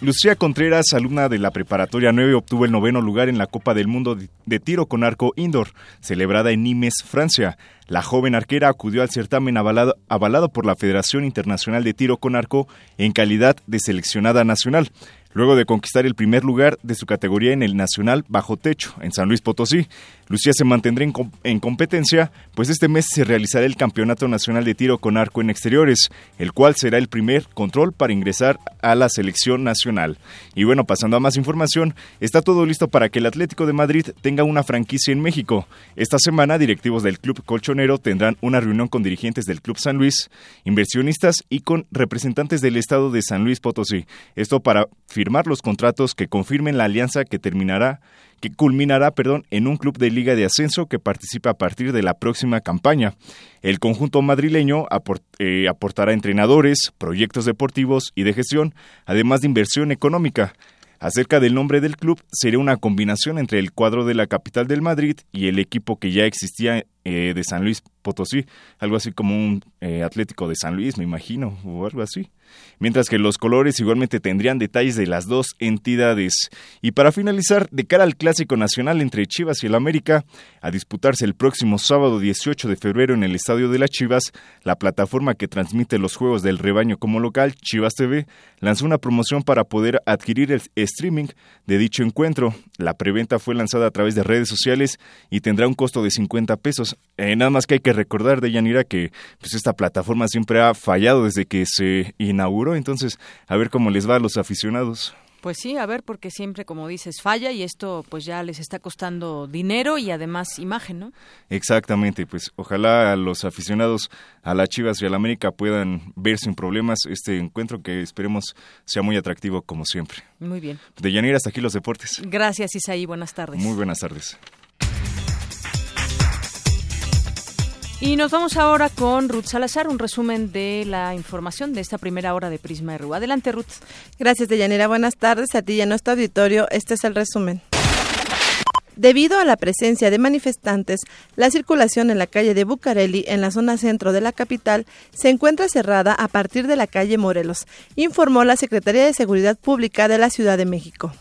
Lucía Contreras, alumna de la preparatoria 9, obtuvo el noveno lugar en la Copa del Mundo de tiro con arco indoor, celebrada en Nimes, Francia. La joven arquera acudió al certamen avalado, avalado por la Federación Internacional de Tiro con Arco en calidad de seleccionada nacional luego de conquistar el primer lugar de su categoría en el Nacional Bajo Techo, en San Luis Potosí. Lucía se mantendrá en, competencia, pues este mes se realizará el Campeonato Nacional de Tiro con Arco en Exteriores, el cual será el primer control para ingresar a la selección nacional. Y bueno, pasando a más información, está todo listo para que el Atlético de Madrid tenga una franquicia en México. Esta semana, directivos del club colchonero tendrán una reunión con dirigentes del Club San Luis, inversionistas y con representantes del Estado de San Luis Potosí. Esto para firmar firmar los contratos que confirmen la alianza que terminará que culminará, perdón, en un club de liga de ascenso que participa a partir de la próxima campaña. El conjunto madrileño eh, aportará entrenadores, proyectos deportivos y de gestión, además de inversión económica. Acerca del nombre del club, sería una combinación entre el cuadro de la capital del Madrid y el equipo que ya existía eh, de San Luis Potosí, algo así como un eh, Atlético de San Luis, me imagino, o algo así mientras que los colores igualmente tendrían detalles de las dos entidades. Y para finalizar, de cara al Clásico Nacional entre Chivas y el América, a disputarse el próximo sábado 18 de febrero en el Estadio de las Chivas, la plataforma que transmite los juegos del rebaño como local, Chivas TV, lanzó una promoción para poder adquirir el streaming de dicho encuentro. La preventa fue lanzada a través de redes sociales y tendrá un costo de 50 pesos. Eh, nada más que hay que recordar, de Yanira, que pues, esta plataforma siempre ha fallado desde que se inauguró, entonces a ver cómo les va a los aficionados. Pues sí, a ver, porque siempre, como dices, falla y esto pues ya les está costando dinero y además imagen, ¿no? Exactamente, pues ojalá los aficionados a la Chivas y a la América puedan ver sin problemas este encuentro que esperemos sea muy atractivo como siempre. Muy bien. De Yanira hasta aquí los deportes. Gracias, Isaí, buenas tardes. Muy buenas tardes. Y nos vamos ahora con Ruth Salazar, un resumen de la información de esta primera hora de Prisma RU. Adelante, Ruth. Gracias, Deyanira. Buenas tardes a ti y a nuestro auditorio. Este es el resumen. Debido a la presencia de manifestantes, la circulación en la calle de Bucareli, en la zona centro de la capital, se encuentra cerrada a partir de la calle Morelos, informó la Secretaría de Seguridad Pública de la Ciudad de México.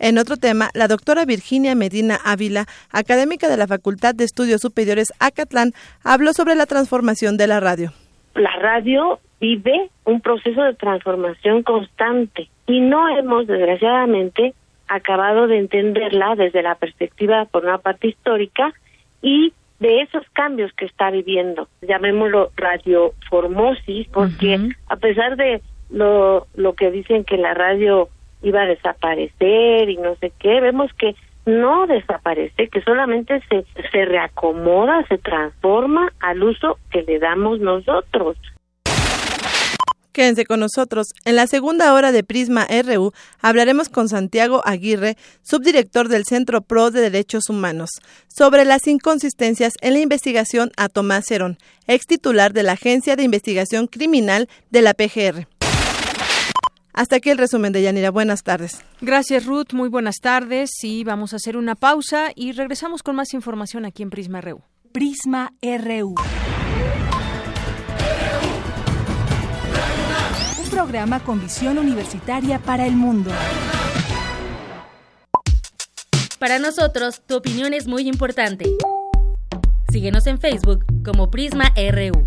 En otro tema, la doctora Virginia Medina Ávila, académica de la Facultad de Estudios Superiores Acatlán, habló sobre la transformación de la radio. La radio vive un proceso de transformación constante y no hemos, desgraciadamente, acabado de entenderla desde la perspectiva, por una parte histórica, y de esos cambios que está viviendo. Llamémoslo radioformosis, porque a pesar de lo, lo que dicen que la radio iba a desaparecer y no sé qué, vemos que no desaparece, que solamente se, se reacomoda, se transforma al uso que le damos nosotros. Quédense con nosotros. En la segunda hora de Prisma RU hablaremos con Santiago Aguirre, subdirector del Centro PRO de Derechos Humanos, sobre las inconsistencias en la investigación a Tomás Herón, ex titular de la Agencia de Investigación Criminal de la PGR. Hasta aquí el resumen de Yanira. Buenas tardes. Gracias, Ruth. Muy buenas tardes. Y vamos a hacer una pausa y regresamos con más información aquí en Prisma RU. Prisma RU. Un programa con visión universitaria para el mundo. Para nosotros, tu opinión es muy importante. Síguenos en Facebook como Prisma RU.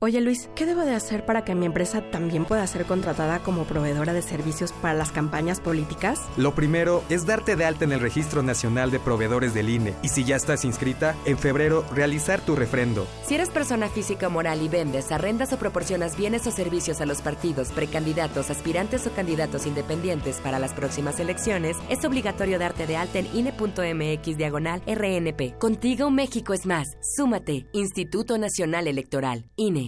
Oye Luis, ¿qué debo de hacer para que mi empresa también pueda ser contratada como proveedora de servicios para las campañas políticas? Lo primero es darte de alta en el Registro Nacional de Proveedores del INE y si ya estás inscrita, en febrero realizar tu refrendo. Si eres persona física o moral y vendes, arrendas o proporcionas bienes o servicios a los partidos, precandidatos, aspirantes o candidatos independientes para las próximas elecciones, es obligatorio darte de alta en INE.mx diagonal RNP. Contigo México es más. Súmate. Instituto Nacional Electoral. INE.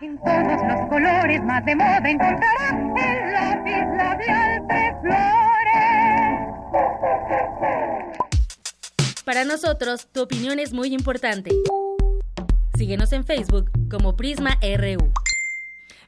En todos los colores más de moda encontrarás el lápiz labial de flores. Para nosotros, tu opinión es muy importante. Síguenos en Facebook como Prisma RU.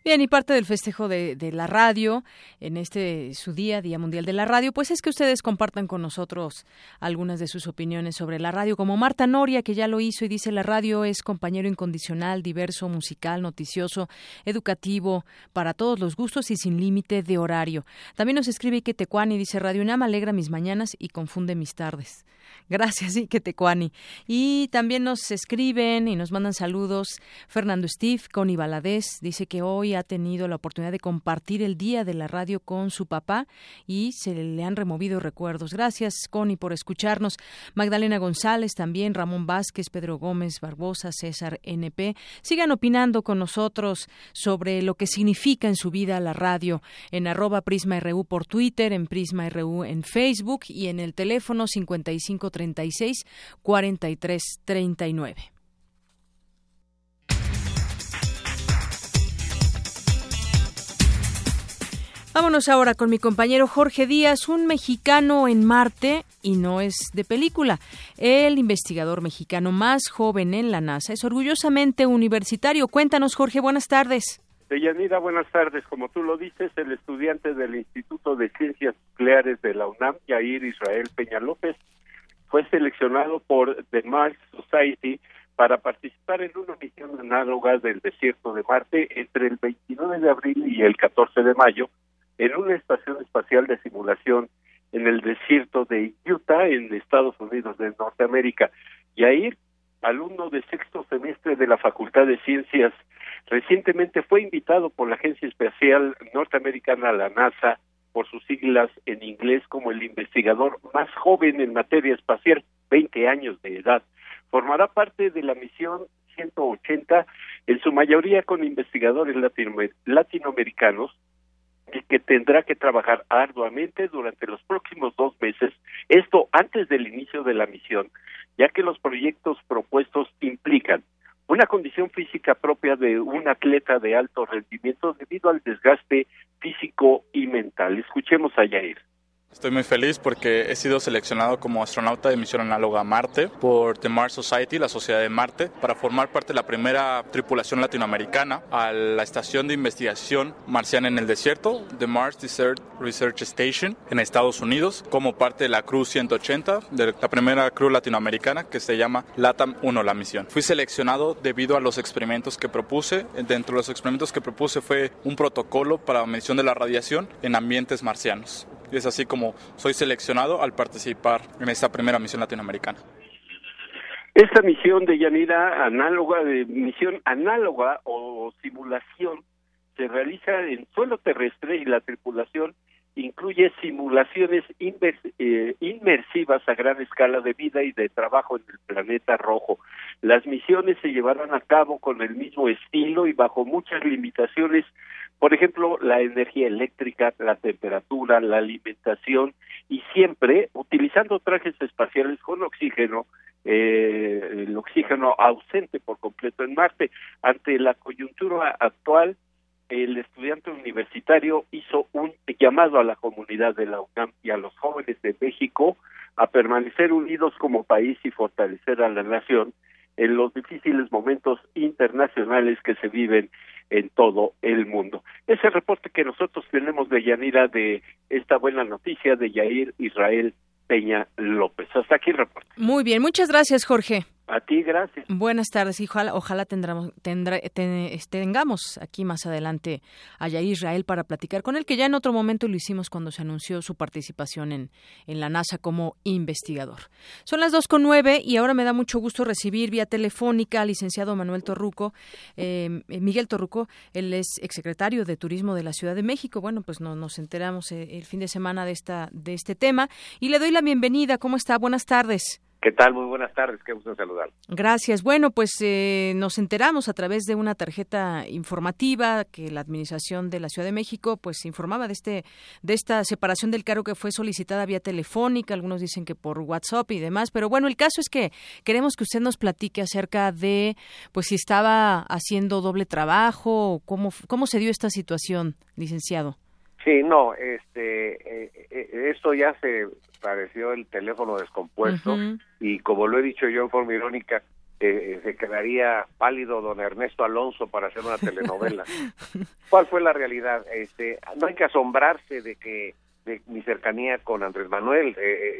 Bien, y parte del festejo de, de, la radio en este su día, Día Mundial de la Radio, pues es que ustedes compartan con nosotros algunas de sus opiniones sobre la radio, como Marta Noria, que ya lo hizo y dice la radio es compañero incondicional, diverso, musical, noticioso, educativo, para todos los gustos y sin límite de horario. También nos escribe Ike Tecuani, dice Radio UNAM alegra mis mañanas y confunde mis tardes. Gracias, Ike Tecuani. Y también nos escriben y nos mandan saludos Fernando Steve, Connie Valadez, dice que hoy ha tenido la oportunidad de compartir el día de la radio con su papá y se le han removido recuerdos. Gracias, Connie, por escucharnos. Magdalena González, también Ramón Vázquez, Pedro Gómez Barbosa, César NP. Sigan opinando con nosotros sobre lo que significa en su vida la radio en arroba Prisma RU por Twitter, en Prisma RU en Facebook y en el teléfono 5536 4339. Vámonos ahora con mi compañero Jorge Díaz, un mexicano en Marte y no es de película. El investigador mexicano más joven en la NASA es orgullosamente universitario. Cuéntanos, Jorge, buenas tardes. Deyanira, buenas tardes. Como tú lo dices, el estudiante del Instituto de Ciencias Nucleares de la UNAM, Yair Israel Peña López, fue seleccionado por The Mars Society para participar en una misión análoga del desierto de Marte entre el 29 de abril y el 14 de mayo en una estación espacial de simulación en el desierto de Utah, en Estados Unidos de Norteamérica. Yair, alumno de sexto semestre de la Facultad de Ciencias, recientemente fue invitado por la Agencia Espacial Norteamericana, la NASA, por sus siglas en inglés como el investigador más joven en materia espacial, 20 años de edad. Formará parte de la misión 180, en su mayoría con investigadores latinoamericanos, y que tendrá que trabajar arduamente durante los próximos dos meses, esto antes del inicio de la misión, ya que los proyectos propuestos implican una condición física propia de un atleta de alto rendimiento debido al desgaste físico y mental. Escuchemos a Yair. Estoy muy feliz porque he sido seleccionado como astronauta de misión análoga a Marte por The Mars Society, la Sociedad de Marte, para formar parte de la primera tripulación latinoamericana a la estación de investigación marciana en el desierto, The Mars Desert Research Station, en Estados Unidos, como parte de la Cruz 180, de la primera cruz latinoamericana que se llama LATAM 1, la misión. Fui seleccionado debido a los experimentos que propuse. Dentro de los experimentos que propuse fue un protocolo para medición de la radiación en ambientes marcianos. Y es así como soy seleccionado al participar en esta primera misión latinoamericana. Esta misión de Yanira, análoga, de misión análoga o simulación, se realiza en suelo terrestre y la tripulación incluye simulaciones eh, inmersivas a gran escala de vida y de trabajo en el planeta rojo. Las misiones se llevarán a cabo con el mismo estilo y bajo muchas limitaciones Por ejemplo, la energía eléctrica, la temperatura, la alimentación y siempre utilizando trajes espaciales con oxígeno, eh, el oxígeno ausente por completo en Marte. Ante la coyuntura actual, el estudiante universitario hizo un llamado a la comunidad de la UNAM y a los jóvenes de México a permanecer unidos como país y fortalecer a la nación en los difíciles momentos internacionales que se viven en todo el mundo. Ese reporte que nosotros tenemos de Yanira de esta buena noticia de Yair Israel Peña López. Hasta aquí el reporte. Muy bien, muchas gracias, Jorge. A ti, gracias. Buenas tardes, y ojalá, ojalá tendremos, tendrá, tengamos aquí más adelante a Yair Israel para platicar con él, que ya en otro momento lo hicimos cuando se anunció su participación en, en la NASA como investigador. Son las dos con nueve y ahora me da mucho gusto recibir vía telefónica al licenciado Manuel Torruco, eh, Miguel Torruco, él es exsecretario de Turismo de la Ciudad de México. Bueno, pues no, nos enteramos eh, el fin de semana de, esta, de este tema y le doy la bienvenida. ¿Cómo está? Buenas tardes. ¿Qué tal? Muy buenas tardes, qué gusto saludar. Gracias. Bueno, pues eh, nos enteramos a través de una tarjeta informativa que la Administración de la Ciudad de México pues informaba de este de esta separación del cargo que fue solicitada vía telefónica, algunos dicen que por WhatsApp y demás, pero bueno, el caso es que queremos que usted nos platique acerca de pues si estaba haciendo doble trabajo, cómo cómo se dio esta situación, licenciado. Sí, no, este, eh, eh, esto ya se pareció el teléfono descompuesto y como lo he dicho yo en forma irónica, eh, se quedaría pálido don Ernesto Alonso para hacer una telenovela. [laughs] ¿Cuál fue la realidad? Este, no hay que asombrarse de que de mi cercanía con Andrés Manuel,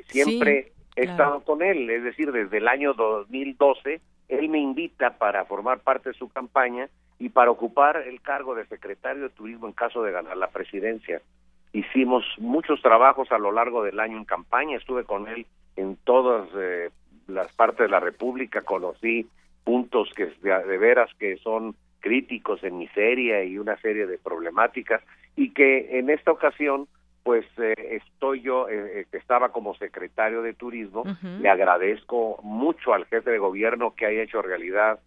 siempre he estado con él, es decir, desde el año 2012 él me invita para formar parte de su campaña y para ocupar el cargo de secretario de turismo en caso de ganar la presidencia. Hicimos muchos trabajos a lo largo del año en campaña, estuve con él en todas eh, las partes de la República, conocí puntos que de, veras que son críticos en miseria y una serie de problemáticas. Y que en esta ocasión pues eh, estoy yo eh, que estaba como secretario de turismo le agradezco mucho al jefe de gobierno que haya hecho realidad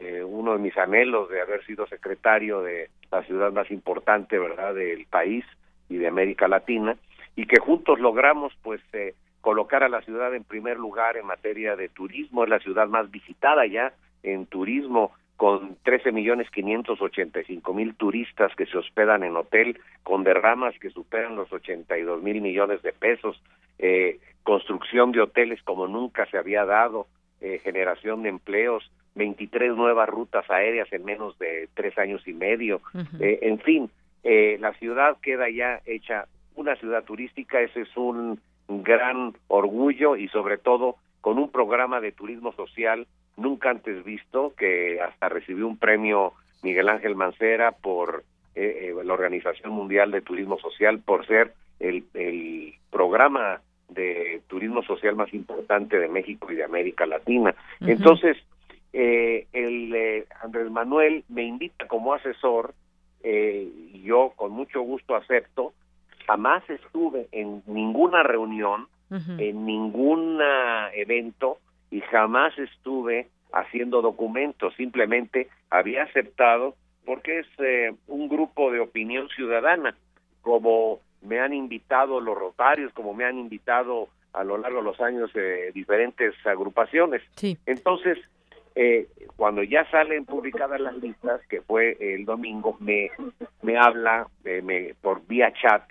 eh, uno de mis anhelos de haber sido secretario de la ciudad más importante, ¿verdad?, del país y de América Latina, y que juntos logramos, pues, eh, colocar a la ciudad en primer lugar en materia de turismo, es la ciudad más visitada ya en turismo, con 13 millones 585 mil turistas que se hospedan en hotel, con derramas que superan los 82 mil millones de pesos, eh, construcción de hoteles como nunca se había dado, eh, generación de empleos, 23 nuevas rutas aéreas en menos de tres años y medio. Eh, en fin, eh, la ciudad queda ya hecha una ciudad turística, ese es un gran orgullo y sobre todo con un programa de turismo social nunca antes visto, que hasta recibió un premio Miguel Ángel Mancera por eh, la Organización Mundial de Turismo Social por ser el, el programa de turismo social más importante de México y de América Latina. Entonces, eh, el eh, Andrés Manuel me invita como asesor, eh, yo con mucho gusto acepto, jamás estuve en ninguna reunión, en ningún evento y jamás estuve haciendo documentos, simplemente había aceptado porque es eh, un grupo de opinión ciudadana, como me han invitado los rotarios, como me han invitado a lo largo de los años diferentes agrupaciones. Entonces, eh, cuando ya salen publicadas las listas, que fue el domingo, me, me habla eh, me, por vía chat,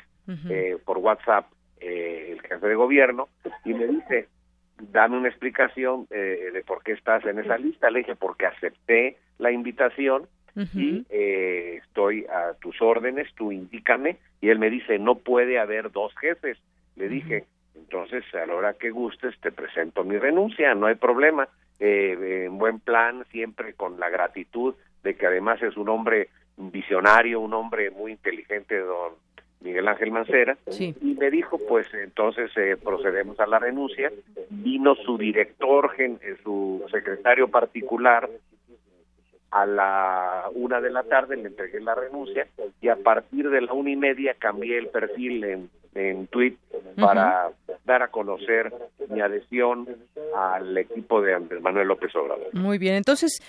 eh, por WhatsApp, el jefe de gobierno, y me dice, dame una explicación de por qué estás en esa lista. Le dije, porque acepté la invitación y estoy a tus órdenes, tú indícame. Y él me dice, no puede haber dos jefes. Le dije, entonces a la hora que gustes te presento mi renuncia, no hay problema eh, en buen plan, siempre con la gratitud de que además es un hombre visionario, un hombre muy inteligente, don Miguel Ángel Mancera, y me dijo, pues entonces eh, procedemos a la renuncia. Vino su director, gen, eh, su secretario particular, a la una de la tarde le entregué la renuncia y a partir de la una y media cambié el perfil en, en tweet para dar a conocer mi adhesión al equipo de Andrés Manuel López Obrador. Muy bien, entonces,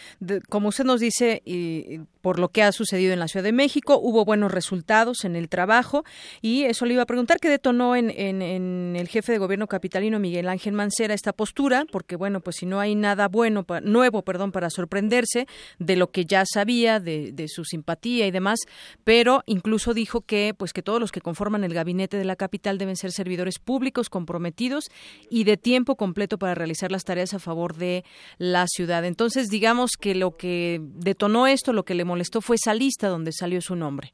como usted nos dice, y, por lo que ha sucedido en la Ciudad de México, hubo buenos resultados en el trabajo y eso le iba a preguntar qué detonó en, en, el jefe de gobierno capitalino Miguel Ángel Mancera esta postura, porque bueno, pues si no hay nada bueno, nuevo, perdón, para sorprenderse de lo que ya sabía, de, de su simpatía y demás, pero incluso dijo que pues que todos los que conforman el gabinete de la capital deben ser servidores públicos comprometidos y de tiempo completo para realizar las tareas a favor de la ciudad. Entonces, digamos que lo que detonó esto, lo que le molestó fue esa lista donde salió su nombre.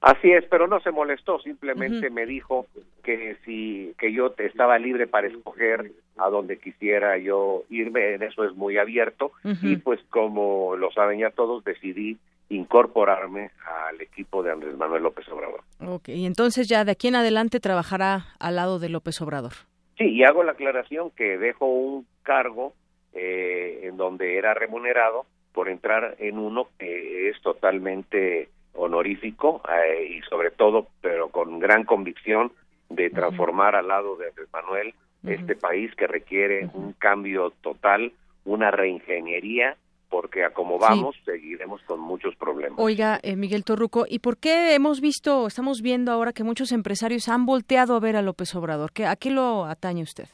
Así es, pero no se molestó, simplemente me dijo que si que yo estaba libre para escoger a donde quisiera yo irme, en eso es muy abierto y pues como lo saben ya todos decidí incorporarme al equipo de Andrés Manuel López Obrador. Ok, y entonces ya de aquí en adelante trabajará al lado de López Obrador. Sí, y hago la aclaración que dejo un cargo eh, en donde era remunerado por entrar en uno que es totalmente honorífico eh, y sobre todo, pero con gran convicción de transformar al lado de Andrés Manuel este país que requiere un cambio total, una reingeniería porque a como vamos seguiremos con muchos problemas. Oiga, eh, Miguel Torruco, ¿y por qué hemos visto, estamos viendo ahora que muchos empresarios han volteado a ver a López Obrador? ¿A qué lo atañe usted?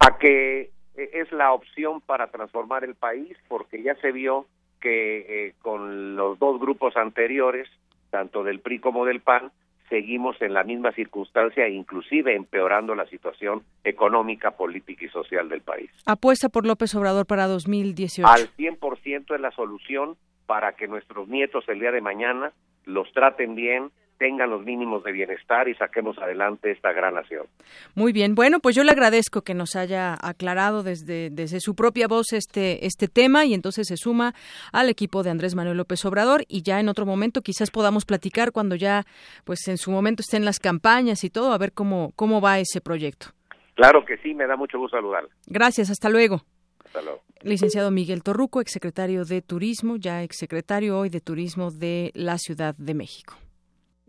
A que eh, es la opción para transformar el país, porque ya se vio que eh, con los dos grupos anteriores, tanto del PRI como del PAN, seguimos en la misma circunstancia, inclusive empeorando la situación económica, política y social del país. Apuesta por López Obrador para 2018. Al 100% es la solución para que nuestros nietos el día de mañana los traten bien, tengan los mínimos de bienestar y saquemos adelante esta gran nación. Muy bien, bueno, pues yo le agradezco que nos haya aclarado desde, desde su propia voz este, este tema y entonces se suma al equipo de Andrés Manuel López Obrador y ya en otro momento quizás podamos platicar cuando ya pues en su momento estén las campañas y todo, a ver cómo, cómo va ese proyecto. Claro que sí, me da mucho gusto saludarle. Gracias, hasta luego. Hasta luego. Licenciado Miguel Torruco, exsecretario de Turismo, ya exsecretario hoy de Turismo de la Ciudad de México.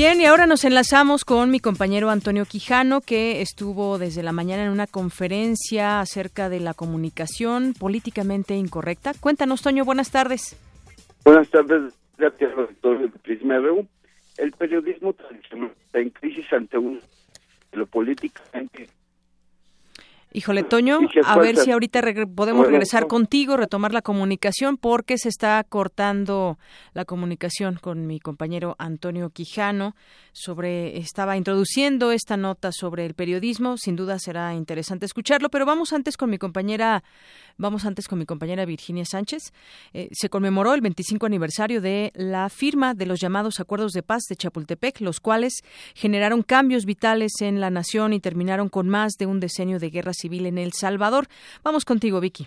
Bien, y ahora nos enlazamos con mi compañero Antonio Quijano, que estuvo desde la mañana en una conferencia acerca de la comunicación políticamente incorrecta. Cuéntanos, Toño, buenas tardes. Buenas tardes, gracias, doctor Prisma El periodismo tradicional está en crisis ante un lo políticamente Híjole, Toño, a ver si ahorita podemos regresar contigo, retomar la comunicación, porque se está cortando la comunicación con mi compañero Antonio Quijano sobre, estaba introduciendo esta nota sobre el periodismo, sin duda será interesante escucharlo, pero vamos antes con mi compañera Vamos antes con mi compañera Virginia Sánchez. Eh, se conmemoró el 25 aniversario de la firma de los llamados Acuerdos de Paz de Chapultepec, los cuales generaron cambios vitales en la nación y terminaron con más de un decenio de guerra civil en El Salvador. Vamos contigo, Vicky.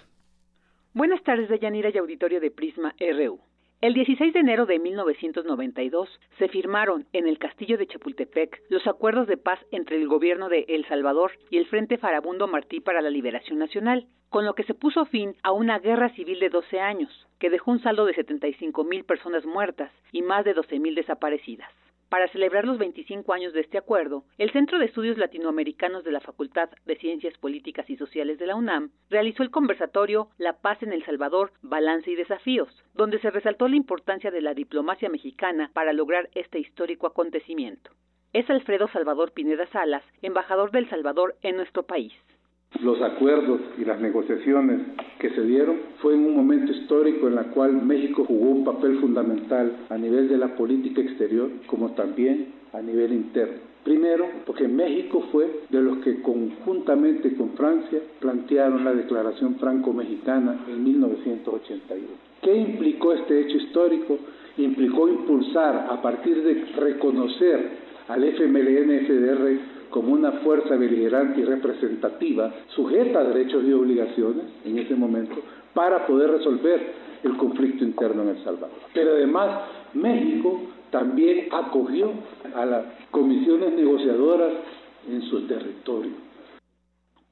Buenas tardes, Deyanira y auditorio de Prisma RU. El 16 de enero de 1992 se firmaron en el castillo de Chapultepec los acuerdos de paz entre el gobierno de El Salvador y el Frente Farabundo Martí para la Liberación Nacional, con lo que se puso fin a una guerra civil de 12 años, que dejó un saldo de 75 mil personas muertas y más de 12 mil desaparecidas. Para celebrar los 25 años de este acuerdo, el Centro de Estudios Latinoamericanos de la Facultad de Ciencias Políticas y Sociales de la UNAM realizó el conversatorio La paz en El Salvador, balance y desafíos, donde se resaltó la importancia de la diplomacia mexicana para lograr este histórico acontecimiento. Es Alfredo Salvador Pineda Salas, embajador del Salvador en nuestro país los acuerdos y las negociaciones que se dieron fue en un momento histórico en el cual México jugó un papel fundamental a nivel de la política exterior como también a nivel interno. Primero, porque México fue de los que conjuntamente con Francia plantearon la Declaración Franco-Mexicana en 1981. ¿Qué implicó este hecho histórico? Implicó impulsar a partir de reconocer al FMLN-FDR como una fuerza beligerante y representativa sujeta a derechos y obligaciones en ese momento para poder resolver el conflicto interno en El Salvador. Pero además México también acogió a las comisiones negociadoras en su territorio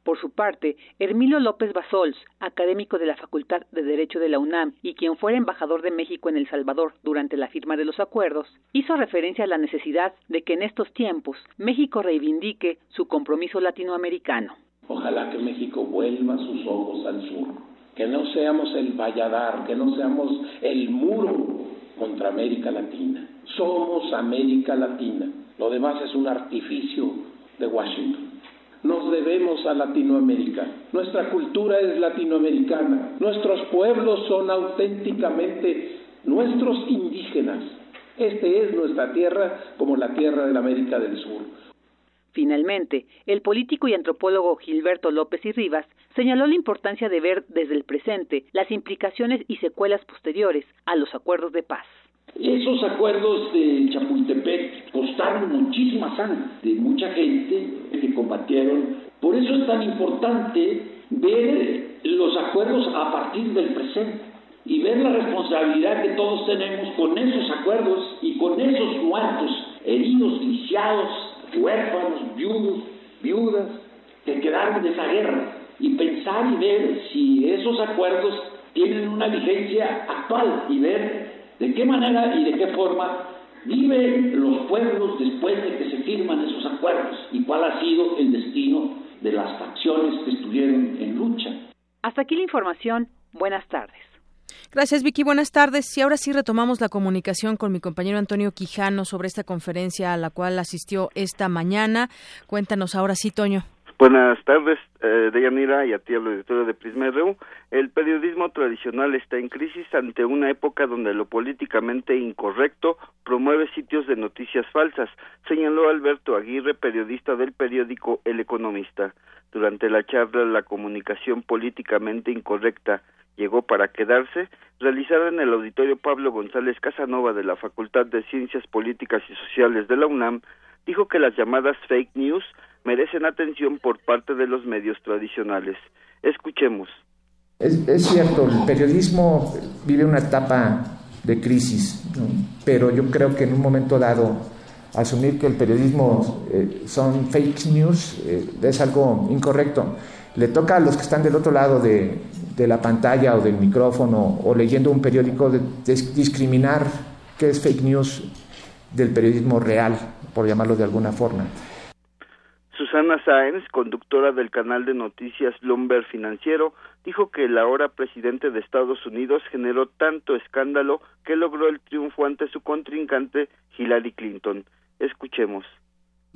por su parte, Hermilio López Basols, académico de la Facultad de Derecho de la UNAM y quien fuera embajador de México en El Salvador durante la firma de los acuerdos, hizo referencia a la necesidad de que en estos tiempos México reivindique su compromiso latinoamericano. Ojalá que México vuelva sus ojos al sur, que no seamos el valladar, que no seamos el muro contra América Latina. Somos América Latina. Lo demás es un artificio de Washington nos debemos a Latinoamérica. Nuestra cultura es latinoamericana. Nuestros pueblos son auténticamente nuestros indígenas. Este es nuestra tierra como la tierra de la América del Sur. Finalmente, el político y antropólogo Gilberto López y Rivas señaló la importancia de ver desde el presente las implicaciones y secuelas posteriores a los acuerdos de paz. Esos acuerdos de Chapultepec costaron muchísima sangre de mucha gente que combatieron. Por eso es tan importante ver los acuerdos a partir del presente y ver la responsabilidad que todos tenemos con esos acuerdos y con esos muertos, heridos, lisiados, huérfanos, viudos, viudas, que quedaron de esa guerra. Y pensar y ver si esos acuerdos tienen una vigencia actual y ver de qué manera y de qué forma viven los pueblos después de que se firman esos acuerdos y cuál ha sido el destino de las facciones que estuvieron en lucha. Hasta aquí la información. Buenas tardes. Gracias, Vicky. Buenas tardes. Y ahora sí retomamos la comunicación con mi compañero Antonio Quijano sobre esta conferencia a la cual asistió esta mañana. Cuéntanos ahora sí, Toño. Buenas tardes, eh, Deyanira, y a ti, al auditorio de Prisma RU. El periodismo tradicional está en crisis ante una época donde lo políticamente incorrecto promueve sitios de noticias falsas, señaló Alberto Aguirre, periodista del periódico El Economista. Durante la charla La comunicación políticamente incorrecta llegó para quedarse, realizada en el auditorio Pablo González Casanova de la Facultad de Ciencias Políticas y Sociales de la UNAM, dijo que las llamadas fake news merecen atención por parte de los medios tradicionales. Escuchemos. Es, cierto, el periodismo vive una etapa de crisis, pero yo creo que en un momento dado asumir que el periodismo eh, son fake news eh, es algo incorrecto. Le toca a los que están del otro lado de, de la pantalla o del micrófono o leyendo un periódico de, discriminar qué es fake news del periodismo real, por llamarlo de alguna forma. Susana Sáenz, conductora del canal de noticias Bloomberg Financiero, dijo que el ahora presidente de Estados Unidos generó tanto escándalo que logró el triunfo ante su contrincante Hillary Clinton. Escuchemos.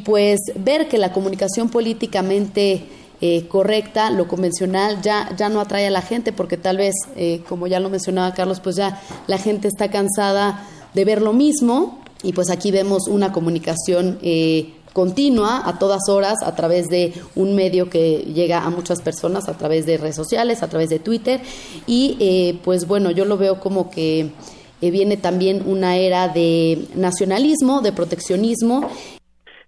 Pues ver que la comunicación políticamente eh, correcta, lo convencional, ya, ya no atrae a la gente porque tal vez, eh, como ya lo mencionaba Carlos, pues ya la gente está cansada de ver lo mismo y pues aquí vemos una comunicación eh, continua a todas horas a través de un medio que llega a muchas personas a través de redes sociales, a través de Twitter y eh, pues bueno, yo lo veo como que eh, viene también una era de nacionalismo, de proteccionismo.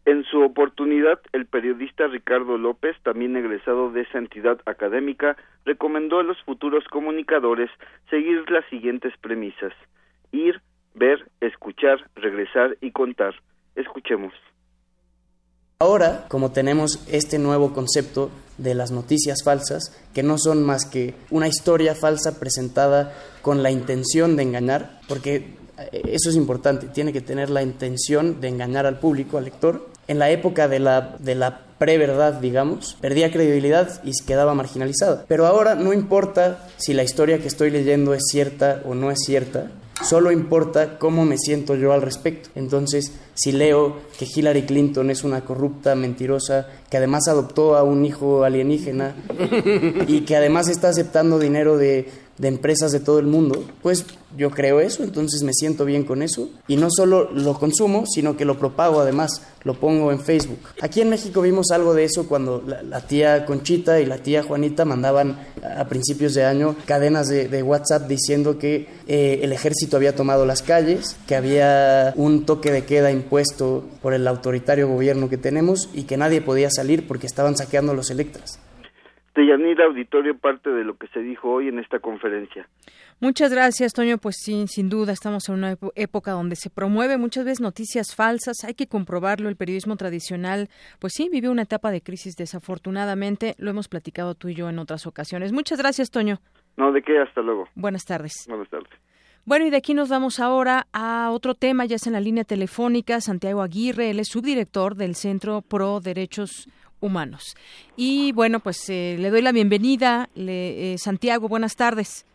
En su oportunidad, el periodista Ricardo López, también egresado de esa entidad académica, recomendó a los futuros comunicadores seguir las siguientes premisas. Ir, ver, escuchar, regresar y contar. Escuchemos. Ahora, como tenemos este nuevo concepto de las noticias falsas, que no son más que una historia falsa presentada con la intención de engañar, porque eh, eso es importante, tiene que tener la intención de engañar al público, al lector. En la época de la, de la preverdad, digamos, perdía credibilidad y quedaba marginalizada. Pero ahora no importa si la historia que estoy leyendo es cierta o no es cierta, Solo importa cómo me siento yo al respecto. Entonces, si leo que Hillary Clinton es una corrupta, mentirosa, que además adoptó a un hijo alienígena y que además está aceptando dinero de de empresas de todo el mundo, pues yo creo eso, entonces me siento bien con eso y no solo lo consumo, sino que lo propago además, lo pongo en Facebook. Aquí en México vimos algo de eso cuando la, tía Conchita y la tía Juanita mandaban a principios de año cadenas de, WhatsApp diciendo que eh, el ejército había tomado las calles, que había un toque de queda impuesto por el autoritario gobierno que tenemos y que nadie podía salir porque estaban saqueando los Electras. Deyanira Auditorio parte de lo que se dijo hoy en esta conferencia. Muchas gracias, Toño. Pues sí, sin duda estamos en una época donde se promueve muchas veces noticias falsas. Hay que comprobarlo. El periodismo tradicional, pues sí, vive una etapa de crisis desafortunadamente. Lo hemos platicado tú y yo en otras ocasiones. Muchas gracias, Toño. No, de qué, hasta luego. Buenas tardes. Buenas tardes. Bueno, y de aquí nos vamos ahora a otro tema, ya es en la línea telefónica, Santiago Aguirre, él es subdirector del Centro Pro Derechos humanos. Y bueno, pues eh, le doy la bienvenida. Le, eh, Santiago, buenas tardes.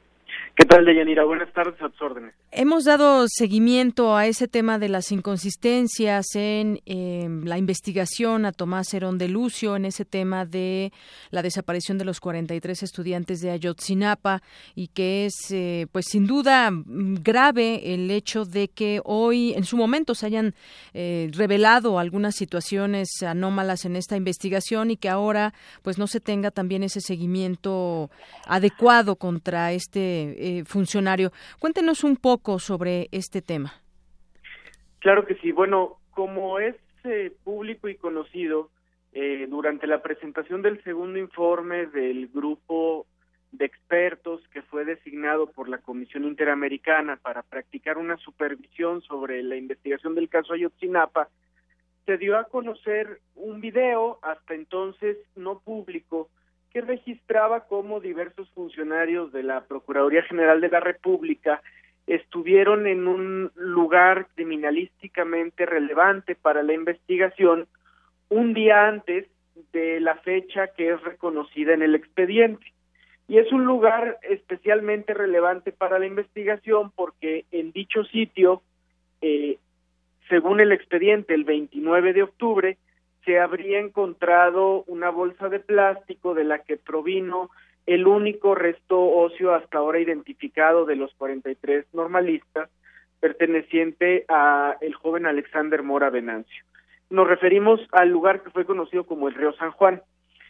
¿Qué tal, Deyanira? Buenas tardes, a tus órdenes. Hemos dado seguimiento a ese tema de las inconsistencias en em, la investigación a Tomás Herón de Lucio, en ese tema de la desaparición de los 43 estudiantes de Ayotzinapa y que es, eh, pues sin duda, mm, grave el hecho de que hoy, en su momento, se hayan eh, revelado algunas situaciones anómalas en esta investigación y que ahora, pues no se tenga también ese seguimiento adecuado contra este eh, funcionario. Cuéntenos un poco sobre este tema. Claro que sí. Bueno, como es eh, público y conocido, eh, durante la presentación del segundo informe del grupo de expertos que fue designado por la Comisión Interamericana para practicar una supervisión sobre la investigación del caso Ayotzinapa, se dio a conocer un video hasta entonces no público que registraba cómo diversos funcionarios de la Procuraduría General de la República estuvieron en un lugar criminalísticamente relevante para la investigación un día antes de la fecha que es reconocida en el expediente. Y es un lugar especialmente relevante para la investigación porque en dicho sitio, eh, según el expediente, el 29 de octubre, se habría encontrado una bolsa de plástico de la que provino el único resto óseo hasta ahora identificado de los 43 normalistas perteneciente a el joven Alexander Mora Venancio. Nos referimos al lugar que fue conocido como el río San Juan.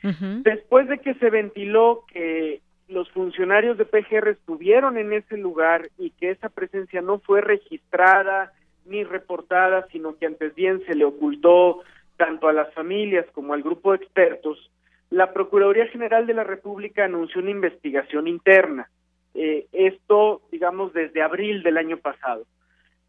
Después de que se ventiló que los funcionarios de PGR estuvieron en ese lugar y que esa presencia no fue registrada ni reportada, sino que antes bien se le ocultó tanto a las familias como al grupo de expertos, la Procuraduría General de la República anunció una investigación interna. Eh, esto, digamos, desde abril del año pasado.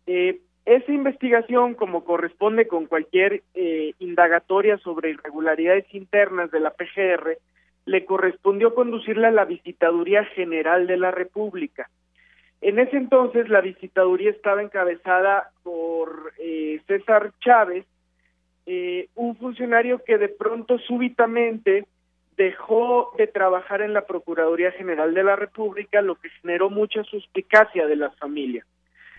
Eh, esa investigación, como corresponde con cualquier eh, indagatoria sobre irregularidades internas de la PGR, le correspondió conducirla a la Visitaduría General de la República. En ese entonces la visitaduría estaba encabezada por César Chávez, eh, un funcionario que de pronto súbitamente dejó de trabajar en la Procuraduría General de la República, lo que generó mucha suspicacia de las familias.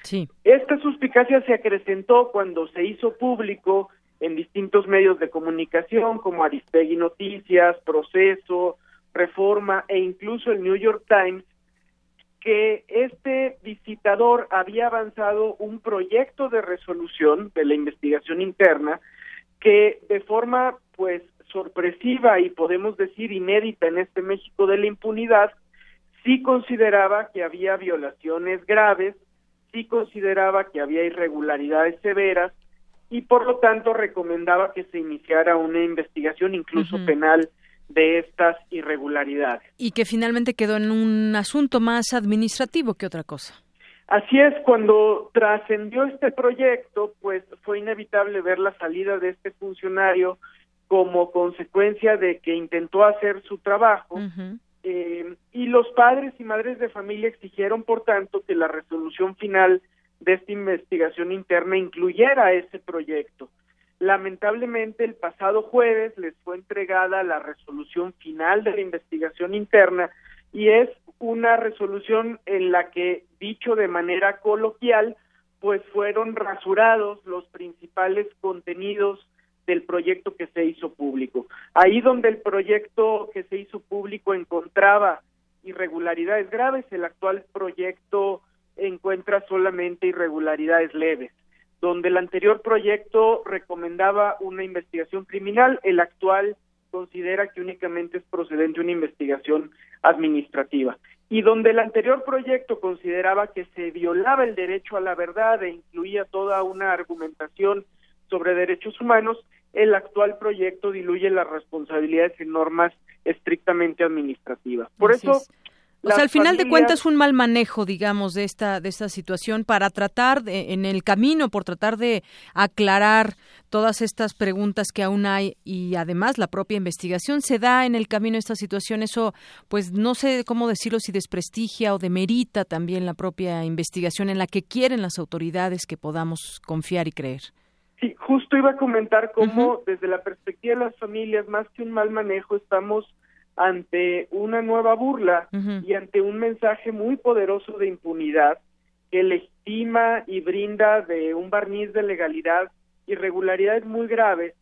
Sí. Esta suspicacia se acrecentó cuando se hizo público en distintos medios de comunicación como Aristegui Noticias, Proceso, Reforma e incluso el New York Times que este visitador había avanzado un proyecto de resolución de la investigación interna que de forma pues sorpresiva y podemos decir inédita en este México de la impunidad, sí consideraba que había violaciones graves, sí consideraba que había irregularidades severas y por lo tanto recomendaba que se iniciara una investigación incluso penal de estas irregularidades. Y que finalmente quedó en un asunto más administrativo que otra cosa. Así es, cuando trascendió este proyecto, pues fue inevitable ver la salida de este funcionario como consecuencia de que intentó hacer su trabajo eh, y los padres y madres de familia exigieron, por tanto, que la resolución final de esta investigación interna incluyera ese proyecto. Lamentablemente, el pasado jueves les fue entregada la resolución final de la investigación interna y es una resolución en la que, dicho de manera coloquial, pues fueron rasurados los principales contenidos del proyecto que se hizo público. Ahí donde el proyecto que se hizo público encontraba irregularidades graves. El actual proyecto encuentra solamente irregularidades leves. Donde el anterior proyecto recomendaba una investigación criminal, el actual considera que únicamente es procedente una investigación administrativa. Y donde el anterior proyecto consideraba que se violaba el derecho a la verdad e incluía toda una argumentación sobre derechos humanos, el actual proyecto diluye las responsabilidades en normas estrictamente administrativas. Por eso o sea, al final de cuentas un mal manejo, digamos, de esta de esta situación para tratar de, en el camino por tratar de aclarar todas estas preguntas que aún hay y además la propia investigación se da en el camino esta situación, eso pues no sé cómo decirlo si desprestigia o demerita también la propia investigación en la que quieren las autoridades que podamos confiar y creer. Sí, justo iba a comentar cómo desde la perspectiva de las familias, más que un mal manejo, estamos ante una nueva burla y ante un mensaje muy poderoso de impunidad que legitima y brinda de un barniz de legalidad irregularidades muy graves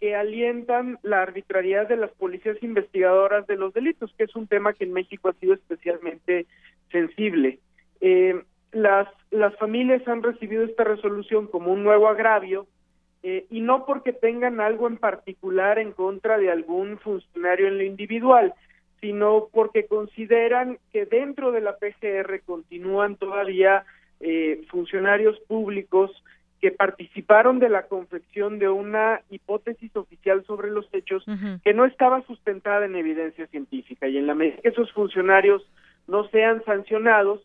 que alientan la arbitrariedad de las policías investigadoras de los delitos, que es un tema que en México ha sido especialmente sensible. Eh, las, las familias han recibido esta resolución como un nuevo agravio eh, y no porque tengan algo en particular en contra de algún funcionario en lo individual, sino porque consideran que dentro de la PGR continúan todavía eh, funcionarios públicos que participaron de la confección de una hipótesis oficial sobre los hechos que no estaba sustentada en evidencia científica. Y en la medida que esos funcionarios no sean sancionados,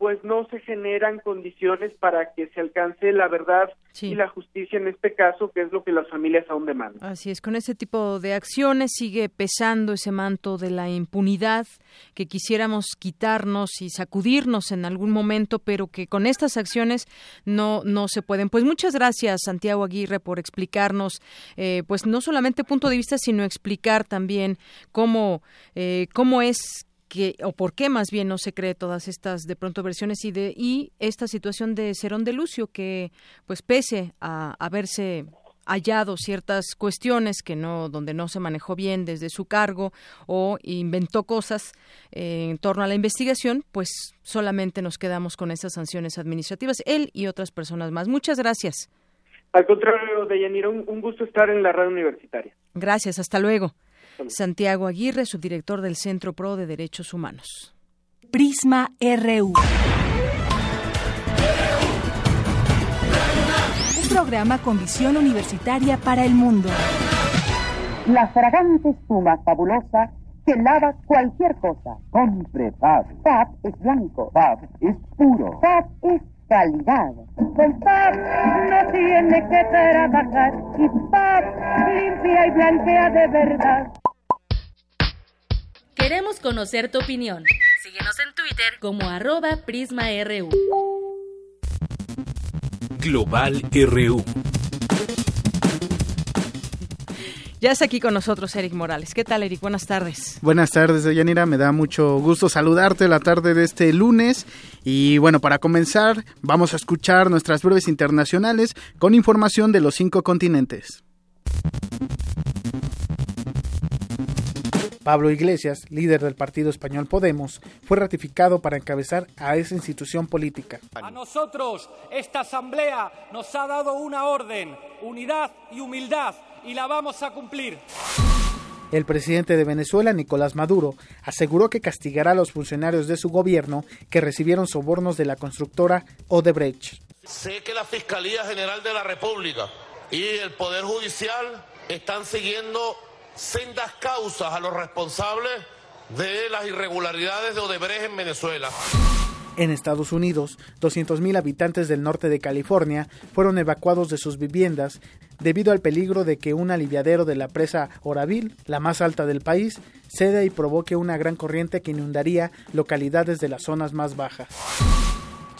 pues no se generan condiciones para que se alcance la verdad y la justicia en este caso, que es lo que las familias aún demandan. Así es, con ese tipo de acciones sigue pesando ese manto de la impunidad que quisiéramos quitarnos y sacudirnos en algún momento, pero que con estas acciones no no se pueden. Pues muchas gracias, Santiago Aguirre, por explicarnos, eh, pues no solamente punto de vista, sino explicar también cómo eh, cómo es que o por qué más bien no se cree todas estas de pronto versiones y de y esta situación de Cerón de Lucio que pues pese a haberse hallado ciertas cuestiones que no donde no se manejó bien desde su cargo o inventó cosas eh, en torno a la investigación pues solamente nos quedamos con esas sanciones administrativas él y otras personas más. Muchas gracias. Al contrario de Yanira un, un gusto estar en la red universitaria. Gracias hasta luego Santiago Aguirre, subdirector del Centro Pro de Derechos Humanos. Prisma RU. Un programa con visión universitaria para el mundo. La fragante espuma fabulosa que lava cualquier cosa. Compre Fab. Fab es blanco. Fab es puro. Fab es calidad. Con Fab no tiene que trabajar y Fab limpia y blanquea de verdad. Queremos conocer tu opinión. Síguenos en Twitter como arroba PrismaRU. Global RU. Ya está aquí con nosotros Eric Morales. ¿Qué tal, Eric? Buenas tardes. Buenas tardes, Yanira. Me da mucho gusto saludarte la tarde de este lunes. Y bueno, para comenzar, vamos a escuchar nuestras breves internacionales con información de los cinco continentes. Pablo Iglesias, líder del partido español Podemos, fue ratificado para encabezar a esa institución política. A nosotros esta asamblea nos ha dado una orden, unidad y humildad, y la vamos a cumplir. El presidente de Venezuela, Nicolás Maduro, aseguró que castigará a los funcionarios de su gobierno que recibieron sobornos de la constructora Odebrecht. Sé que la Fiscalía General de la República y el Poder Judicial están siguiendo sendas causas a los responsables de las irregularidades de Odebrecht en Venezuela. En Estados Unidos, 200.000 habitantes del norte de California fueron evacuados de sus viviendas debido al peligro de que un aliviadero de la presa Oraville, la más alta del país, ceda y provoque una gran corriente que inundaría localidades de las zonas más bajas.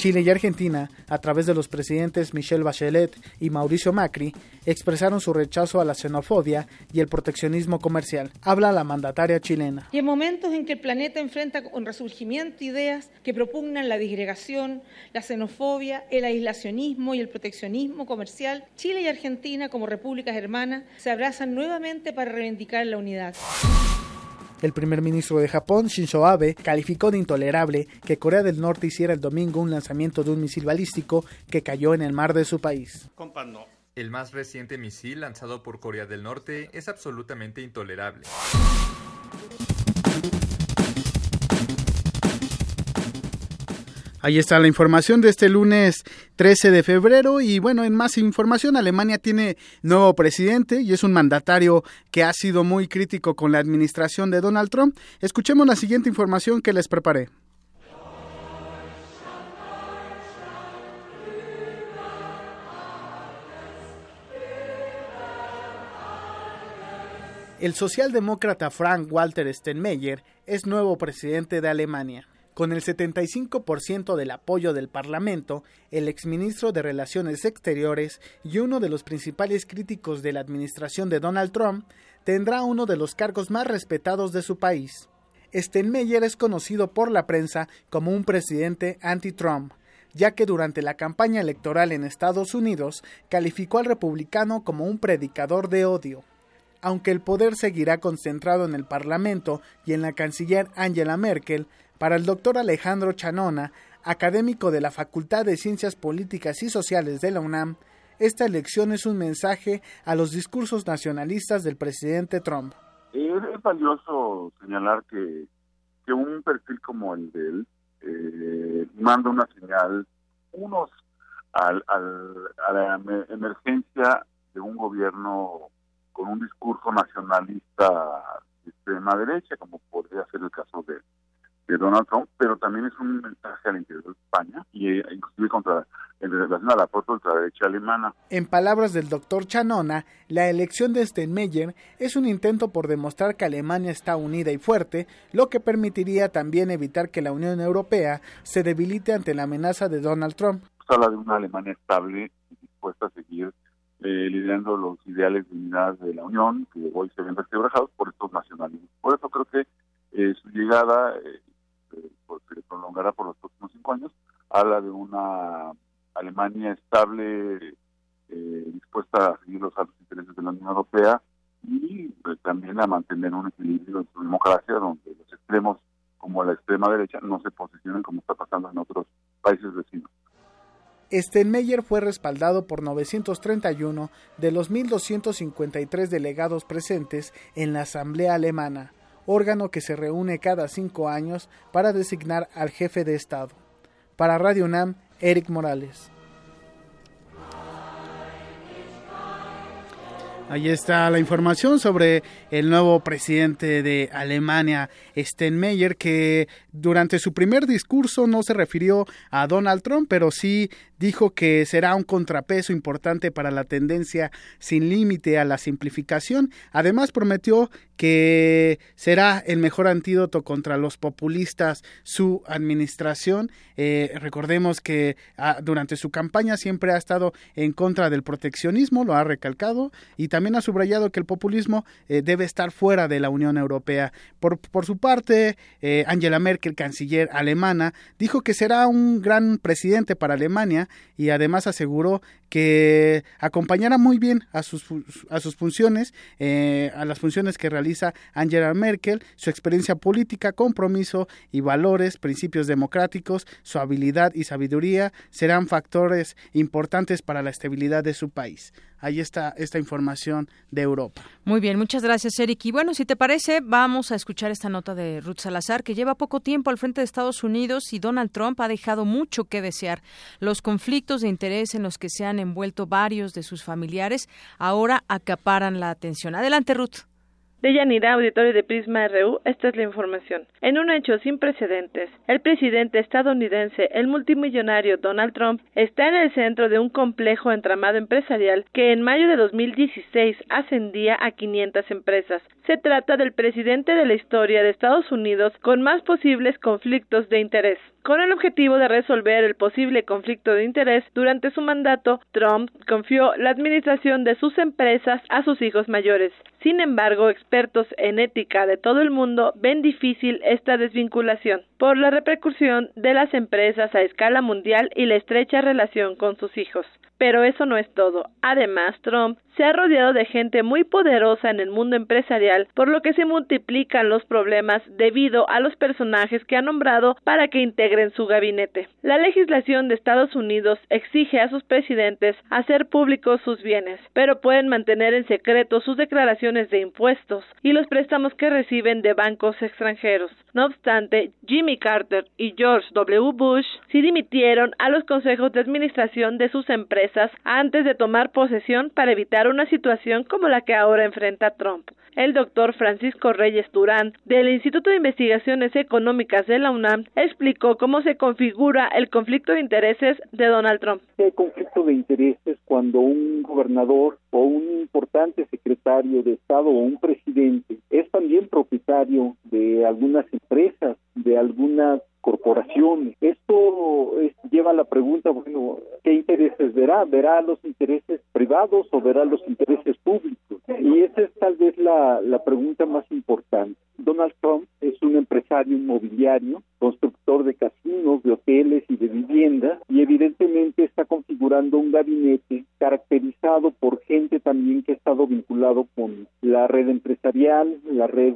Chile y Argentina, a través de los presidentes Michelle Bachelet y Mauricio Macri, expresaron su rechazo a la xenofobia y el proteccionismo comercial. Habla la mandataria chilena. Y en momentos en que el planeta enfrenta con resurgimiento ideas que propugnan la disgregación, la xenofobia, el aislacionismo y el proteccionismo comercial, Chile y Argentina, como repúblicas hermanas, se abrazan nuevamente para reivindicar la unidad. El primer ministro de Japón, Shinzo Abe, calificó de intolerable que Corea del Norte hiciera el domingo un lanzamiento de un misil balístico que cayó en el mar de su país. El más reciente misil lanzado por Corea del Norte es absolutamente intolerable. Ahí está la información de este lunes 13 de febrero y bueno, en más información, Alemania tiene nuevo presidente y es un mandatario que ha sido muy crítico con la administración de Donald Trump. Escuchemos la siguiente información que les preparé. El socialdemócrata Frank Walter Steinmeier es nuevo presidente de Alemania. Con el 75% del apoyo del Parlamento, el exministro de Relaciones Exteriores y uno de los principales críticos de la administración de Donald Trump tendrá uno de los cargos más respetados de su país. Steinmeier es conocido por la prensa como un presidente anti-Trump, ya que durante la campaña electoral en Estados Unidos calificó al republicano como un predicador de odio. Aunque el poder seguirá concentrado en el Parlamento y en la canciller Angela Merkel, para el doctor Alejandro Chanona, académico de la Facultad de Ciencias Políticas y Sociales de la UNAM, esta elección es un mensaje a los discursos nacionalistas del presidente Trump. Es, valioso señalar que, que, un perfil como el de él eh, manda una señal, unos al, a la emergencia de un gobierno con un discurso nacionalista de extrema derecha, como podría ser el caso de, de Donald Trump, pero también es un mensaje al interior de España y eh, inclusive contra en relación a la ultraderecha alemana. En palabras del doctor Chanona, la elección de Steinmeier es un intento por demostrar que Alemania está unida y fuerte, lo que permitiría también evitar que la Unión Europea se debilite ante la amenaza de Donald Trump. Habla de una Alemania estable y dispuesta a seguir eh, liderando los ideales de unidad de la Unión, que hoy se ven resquebrajados por estos nacionalismos. Por eso creo que eh, su llegada eh, porque se prolongará por los próximos cinco años, habla de una Alemania estable, eh, dispuesta a seguir los altos intereses de la Unión Europea y pues, también a mantener un equilibrio en su democracia donde los extremos como la extrema derecha no se posicionen como está pasando en otros países vecinos. Steinmeier fue respaldado por 931 de los 1.253 delegados presentes en la Asamblea Alemana órgano que se reúne cada cinco años para designar al jefe de Estado. Para Radio UNAM, Eric Morales. Ahí está la información sobre el nuevo presidente de Alemania, Steinmeier, que durante su primer discurso no se refirió a Donald Trump, pero sí dijo que será un contrapeso importante para la tendencia sin límite a la simplificación. Además prometió que será el mejor antídoto contra los populistas su administración. Eh, recordemos que ah, durante su campaña siempre ha estado en contra del proteccionismo, lo ha recalcado, y también ha subrayado que el populismo eh, debe estar fuera de la Unión Europea. Por, por su parte, eh, Angela Merkel, canciller alemana, dijo que será un gran presidente para Alemania y además aseguró que acompañará muy bien a sus, a sus funciones, eh, a las funciones que realiza Angela Merkel, su experiencia política, compromiso y valores, principios democráticos, su habilidad y sabiduría serán factores importantes para la estabilidad de su país. Ahí está esta información de Europa. Muy bien, muchas gracias, Eric. Y bueno, si te parece, vamos a escuchar esta nota de Ruth Salazar, que lleva poco tiempo al frente de Estados Unidos y Donald Trump ha dejado mucho que desear. Los conflictos de interés en los que se han envuelto varios de sus familiares ahora acaparan la atención. Adelante, Ruth. De Yanira, auditorio de Prisma RU, esta es la información. En un hecho sin precedentes, el presidente estadounidense, el multimillonario Donald Trump, está en el centro de un complejo entramado empresarial que en mayo de 2016 ascendía a 500 empresas. Se trata del presidente de la historia de Estados Unidos con más posibles conflictos de interés. Con el objetivo de resolver el posible conflicto de interés durante su mandato, Trump confió la administración de sus empresas a sus hijos mayores. Sin embargo, expertos en ética de todo el mundo ven difícil esta desvinculación por la repercusión de las empresas a escala mundial y la estrecha relación con sus hijos. Pero eso no es todo. Además, Trump se ha rodeado de gente muy poderosa en el mundo empresarial, por lo que se multiplican los problemas debido a los personajes que ha nombrado para que integren su gabinete. La legislación de Estados Unidos exige a sus presidentes hacer públicos sus bienes, pero pueden mantener en secreto sus declaraciones de impuestos y los préstamos que reciben de bancos extranjeros. No obstante, Jimmy Carter y George W. Bush sí dimitieron a los consejos de administración de sus empresas antes de tomar posesión para evitar una situación como la que ahora enfrenta Trump. El doctor Francisco Reyes Durán, del Instituto de Investigaciones Económicas de la UNAM, explicó cómo se configura el conflicto de intereses de Donald Trump. Hay conflicto de intereses cuando un gobernador o un importante secretario de Estado o un presidente es también propietario de algunas empresas, de algunas corporaciones. Esto lleva a la pregunta, bueno, ¿qué intereses verá? ¿Verá los intereses privados o verá los intereses públicos? Y esa es tal vez la, la pregunta más importante. Donald Trump es un empresario inmobiliario, constructor de casinos, de hoteles y de viviendas, y evidentemente está configurando un gabinete caracterizado por gente también que ha estado vinculado con la red empresarial, la red.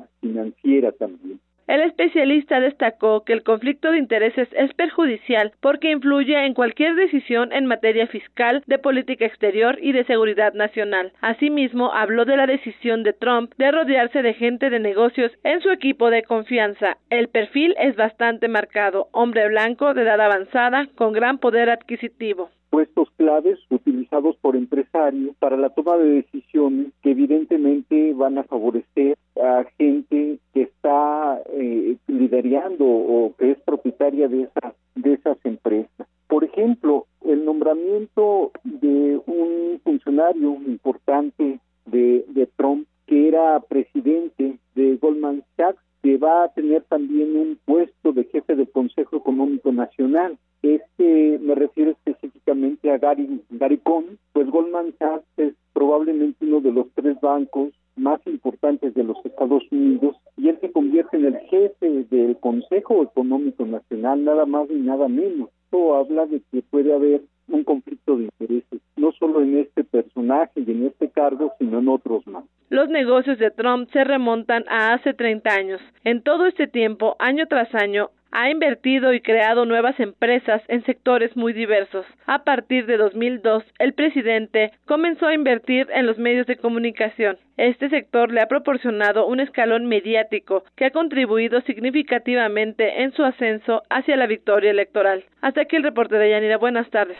El especialista destacó que el conflicto de intereses es perjudicial porque influye en cualquier decisión en materia fiscal, de política exterior y de seguridad nacional. Asimismo, habló de la decisión de Trump de rodearse de gente de negocios en su equipo de confianza. El perfil es bastante marcado, hombre blanco de edad avanzada con gran poder adquisitivo puestos claves utilizados por empresarios para la toma de decisiones que evidentemente van a favorecer a gente que está eh, liderando o que es propietaria de esas de esas empresas. Por ejemplo, el nombramiento de un funcionario importante de, de Trump que era presidente de Goldman Sachs que va a tener también un puesto de jefe del Consejo Económico Nacional. Este me refiero específicamente a Gary, Gary Cohn, pues Goldman Sachs es probablemente uno de los tres bancos más importantes de los Estados Unidos y él se convierte en el jefe del Consejo Económico Nacional, nada más ni nada menos. Esto habla de que puede haber un conflicto de intereses, no solo en este personaje y en este cargo, sino en otros más. Los negocios de Trump se remontan a hace 30 años. En todo este tiempo, año tras año, ha invertido y creado nuevas empresas en sectores muy diversos. A partir de 2002, el presidente comenzó a invertir en los medios de comunicación. Este sector le ha proporcionado un escalón mediático que ha contribuido significativamente en su ascenso hacia la victoria electoral. Hasta aquí el reporte de Yanira. Buenas tardes.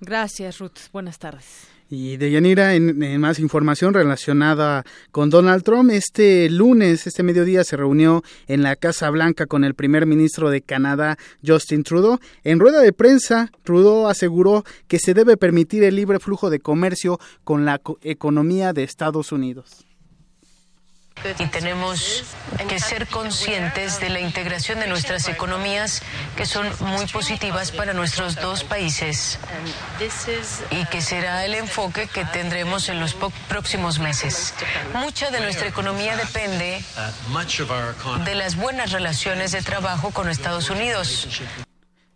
Gracias, Ruth. Buenas tardes. Y de Yanira, en, más información relacionada con Donald Trump, este lunes, este mediodía, se reunió en la Casa Blanca con el primer ministro de Canadá, Justin Trudeau. En rueda de prensa, Trudeau aseguró que se debe permitir el libre flujo de comercio con la economía de Estados Unidos y tenemos que ser conscientes de la integración de nuestras economías que son muy positivas para nuestros dos países y que será el enfoque que tendremos en los próximos meses. Mucha de nuestra economía depende de las buenas relaciones de trabajo con Estados Unidos.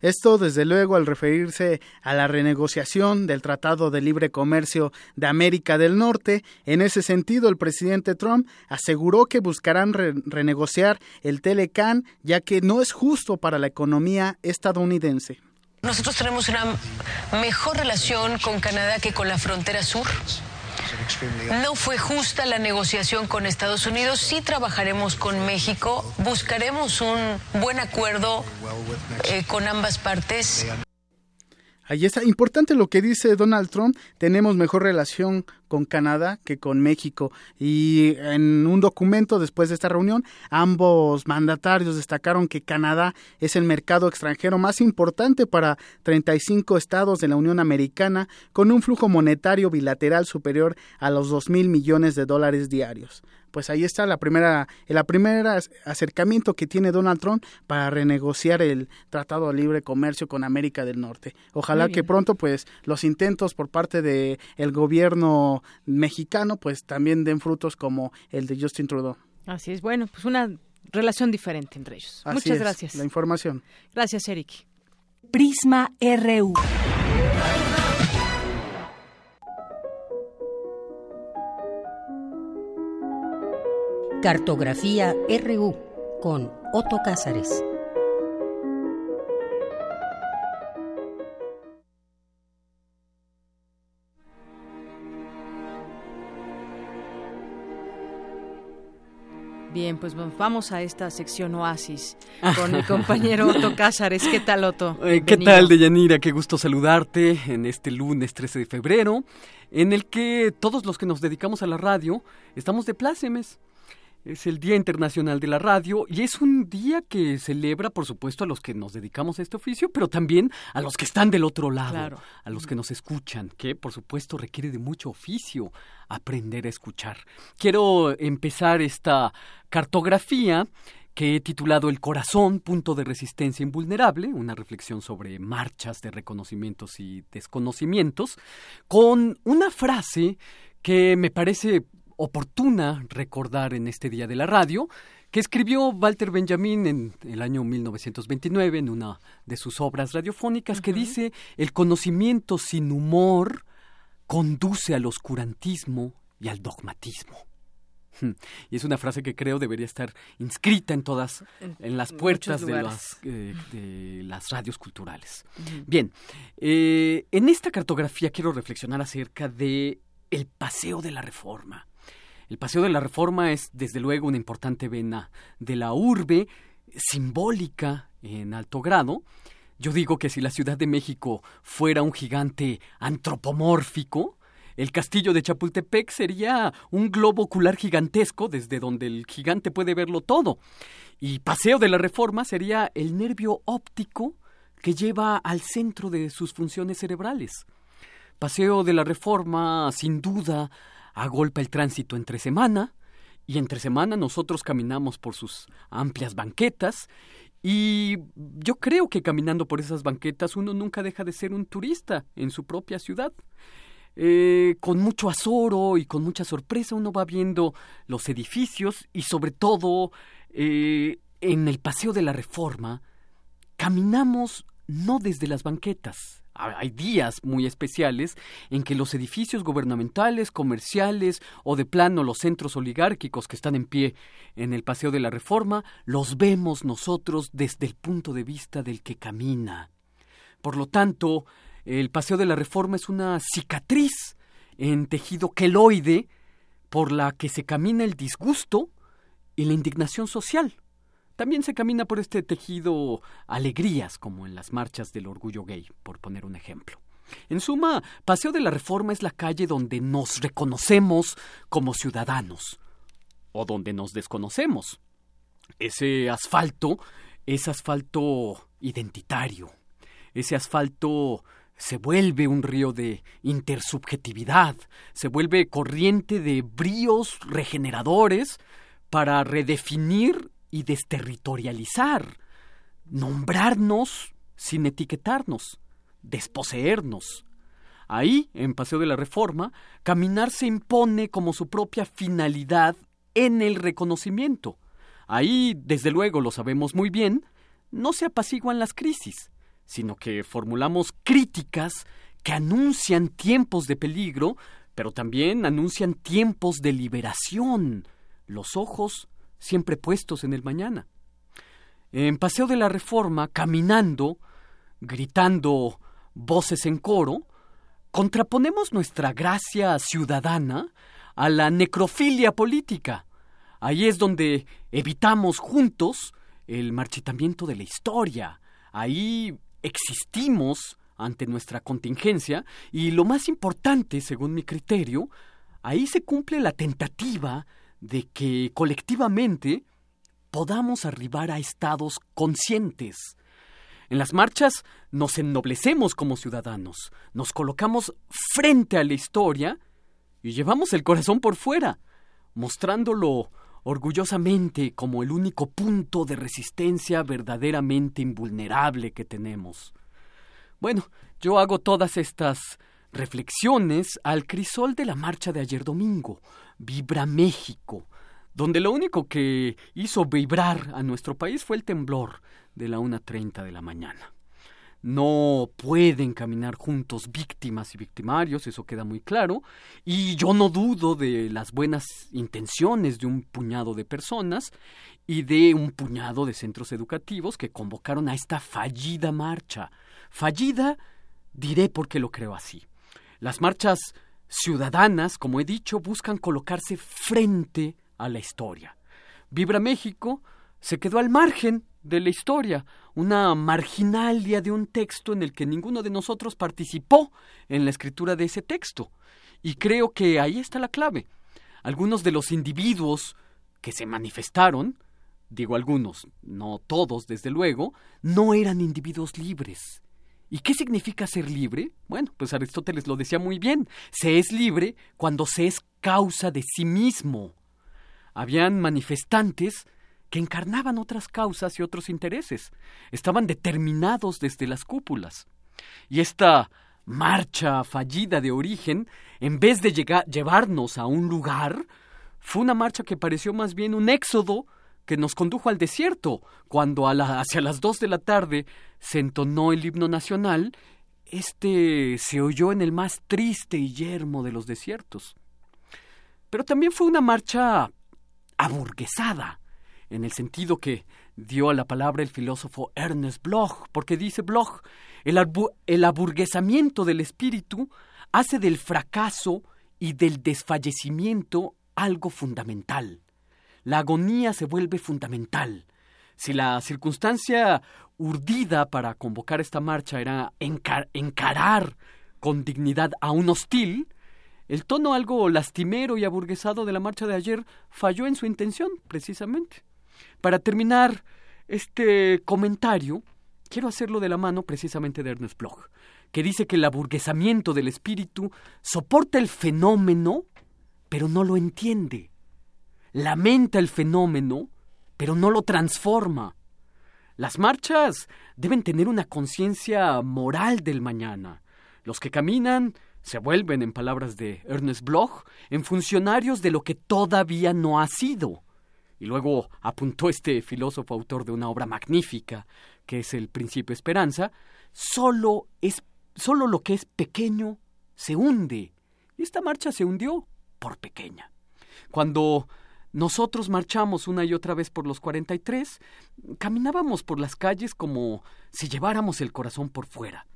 Esto, desde luego, al referirse a la renegociación del Tratado de Libre Comercio de América del Norte. En ese sentido, el presidente Trump aseguró que buscarán renegociar el Telecan, ya que no es justo para la economía estadounidense. Nosotros tenemos una mejor relación con Canadá que con la frontera sur. No fue justa la negociación con Estados Unidos. Sí trabajaremos con México. Buscaremos un buen acuerdo eh, con ambas partes. Ahí está. Importante lo que dice Donald Trump. Tenemos mejor relación con Canadá que con México. Y en un documento después de esta reunión, ambos mandatarios destacaron que Canadá es el mercado extranjero más importante para 35 estados de la Unión Americana, con un flujo monetario bilateral superior a los 2 mil millones de dólares diarios pues ahí está la primera, el primer acercamiento que tiene Donald Trump para renegociar el Tratado de Libre Comercio con América del Norte. Ojalá que pronto, pues, los intentos por parte del el gobierno mexicano, pues, también den frutos como el de Justin Trudeau. Así es, bueno, pues una relación diferente entre ellos. Muchas gracias. La información. Gracias, Eric. Prisma RU. Cartografía RU con Otto Cázares. Bien, pues vamos a esta sección Oasis con mi compañero Otto Cázares. ¿Qué tal, Otto? Eh, ¿Qué tal, Deyanira? Qué gusto saludarte en este lunes 13 de febrero, en el que todos los que nos dedicamos a la radio estamos de plácemes. Es el Día Internacional de la Radio y es un día que celebra, por supuesto, a los que nos dedicamos a este oficio, pero también a los que están del otro lado, a los que nos escuchan, que por supuesto requiere de mucho oficio aprender a escuchar. Quiero empezar esta cartografía que he titulado El corazón, punto de resistencia invulnerable, una reflexión sobre marchas de reconocimientos y desconocimientos, con una frase que me parece oportuna recordar en este día de la radio, que escribió Walter Benjamin en el año 1929 en una de sus obras radiofónicas, que dice, el conocimiento sin humor conduce al oscurantismo y al dogmatismo. Y es una frase que creo debería estar inscrita en todas, en las puertas de las, eh, de las radios culturales. Bien, eh, en esta cartografía quiero reflexionar acerca de el paseo de la reforma. El Paseo de la Reforma es, desde luego, una importante vena de la urbe, simbólica en alto grado. Yo digo que si la Ciudad de México fuera un gigante antropomórfico, el castillo de Chapultepec sería un globo ocular gigantesco desde donde el gigante puede verlo todo. Y Paseo de la Reforma sería el nervio óptico que lleva al centro de sus funciones cerebrales. Paseo de la Reforma, sin duda, agolpa el tránsito entre semana, y entre semana nosotros caminamos por sus amplias banquetas, y yo creo que caminando por esas banquetas uno nunca deja de ser un turista en su propia ciudad. Eh, con mucho azoro y con mucha sorpresa uno va viendo los edificios y sobre todo eh, en el Paseo de la Reforma caminamos no desde las banquetas, hay días muy especiales en que los edificios gubernamentales, comerciales o de plano los centros oligárquicos que están en pie en el Paseo de la Reforma los vemos nosotros desde el punto de vista del que camina. Por lo tanto, el Paseo de la Reforma es una cicatriz en tejido queloide por la que se camina el disgusto y la indignación social. También se camina por este tejido alegrías, como en las marchas del orgullo gay, por poner un ejemplo. En suma, Paseo de la Reforma es la calle donde nos reconocemos como ciudadanos, o donde nos desconocemos. Ese asfalto es asfalto identitario. Ese asfalto se vuelve un río de intersubjetividad, se vuelve corriente de bríos regeneradores para redefinir y desterritorializar, nombrarnos sin etiquetarnos, desposeernos. Ahí, en Paseo de la Reforma, caminar se impone como su propia finalidad en el reconocimiento. Ahí, desde luego, lo sabemos muy bien, no se apaciguan las crisis, sino que formulamos críticas que anuncian tiempos de peligro, pero también anuncian tiempos de liberación. Los ojos siempre puestos en el mañana. En Paseo de la Reforma, caminando, gritando voces en coro, contraponemos nuestra gracia ciudadana a la necrofilia política. Ahí es donde evitamos juntos el marchitamiento de la historia. Ahí existimos ante nuestra contingencia y lo más importante, según mi criterio, ahí se cumple la tentativa de que colectivamente podamos arribar a estados conscientes. En las marchas nos ennoblecemos como ciudadanos, nos colocamos frente a la historia y llevamos el corazón por fuera, mostrándolo orgullosamente como el único punto de resistencia verdaderamente invulnerable que tenemos. Bueno, yo hago todas estas reflexiones al crisol de la marcha de ayer domingo, Vibra México, donde lo único que hizo vibrar a nuestro país fue el temblor de la 1.30 de la mañana. no pueden caminar juntos víctimas y victimarios, eso queda muy claro, y yo no dudo de las buenas intenciones de un puñado de personas y de un puñado de centros educativos que convocaron a esta fallida marcha. Fallida, diré porque lo creo así. Las marchas ciudadanas, como he dicho, buscan colocarse frente a la historia. Vibra México se quedó al margen de la historia, una marginalia de un texto en el que ninguno de nosotros participó en la escritura de ese texto. Y creo que ahí está la clave. Algunos de los individuos que se manifestaron, digo algunos, no todos desde luego, no eran individuos libres. ¿Y qué significa ser libre? Bueno, pues Aristóteles lo decía muy bien. Se es libre cuando se es causa de sí mismo. Habían manifestantes que encarnaban otras causas y otros intereses. Estaban determinados desde las cúpulas. Y esta marcha fallida de origen, en vez de llevarnos a un lugar, fue una marcha que pareció más bien un éxodo que nos condujo al desierto, cuando hacia las dos de la tarde se entonó el himno nacional, este se oyó en el más triste y yermo de los desiertos. Pero también fue una marcha aburguesada, en el sentido que dio a la palabra el filósofo Ernest Bloch, porque dice Bloch, el, el aburguesamiento del espíritu hace del fracaso y del desfallecimiento algo fundamental. La agonía se vuelve fundamental. Si la circunstancia urdida para convocar esta marcha era encarar con dignidad a un hostil, el tono algo lastimero y aburguesado de la marcha de ayer falló en su intención, precisamente. Para terminar este comentario, quiero hacerlo de la mano precisamente de Ernest Bloch, que dice que el aburguesamiento del espíritu soporta el fenómeno, pero no lo entiende. Lamenta el fenómeno, pero no lo transforma. Las marchas deben tener una conciencia moral del mañana. Los que caminan se vuelven, en palabras de Ernest Bloch, en funcionarios de lo que todavía no ha sido. Y luego apuntó este filósofo autor de una obra magnífica, que es El Principio Esperanza, solo es solo lo que es pequeño se hunde. Y esta marcha se hundió por pequeña. Cuando nosotros marchamos una y otra vez por los 43, caminábamos por las calles como si lleváramos el corazón por fuera.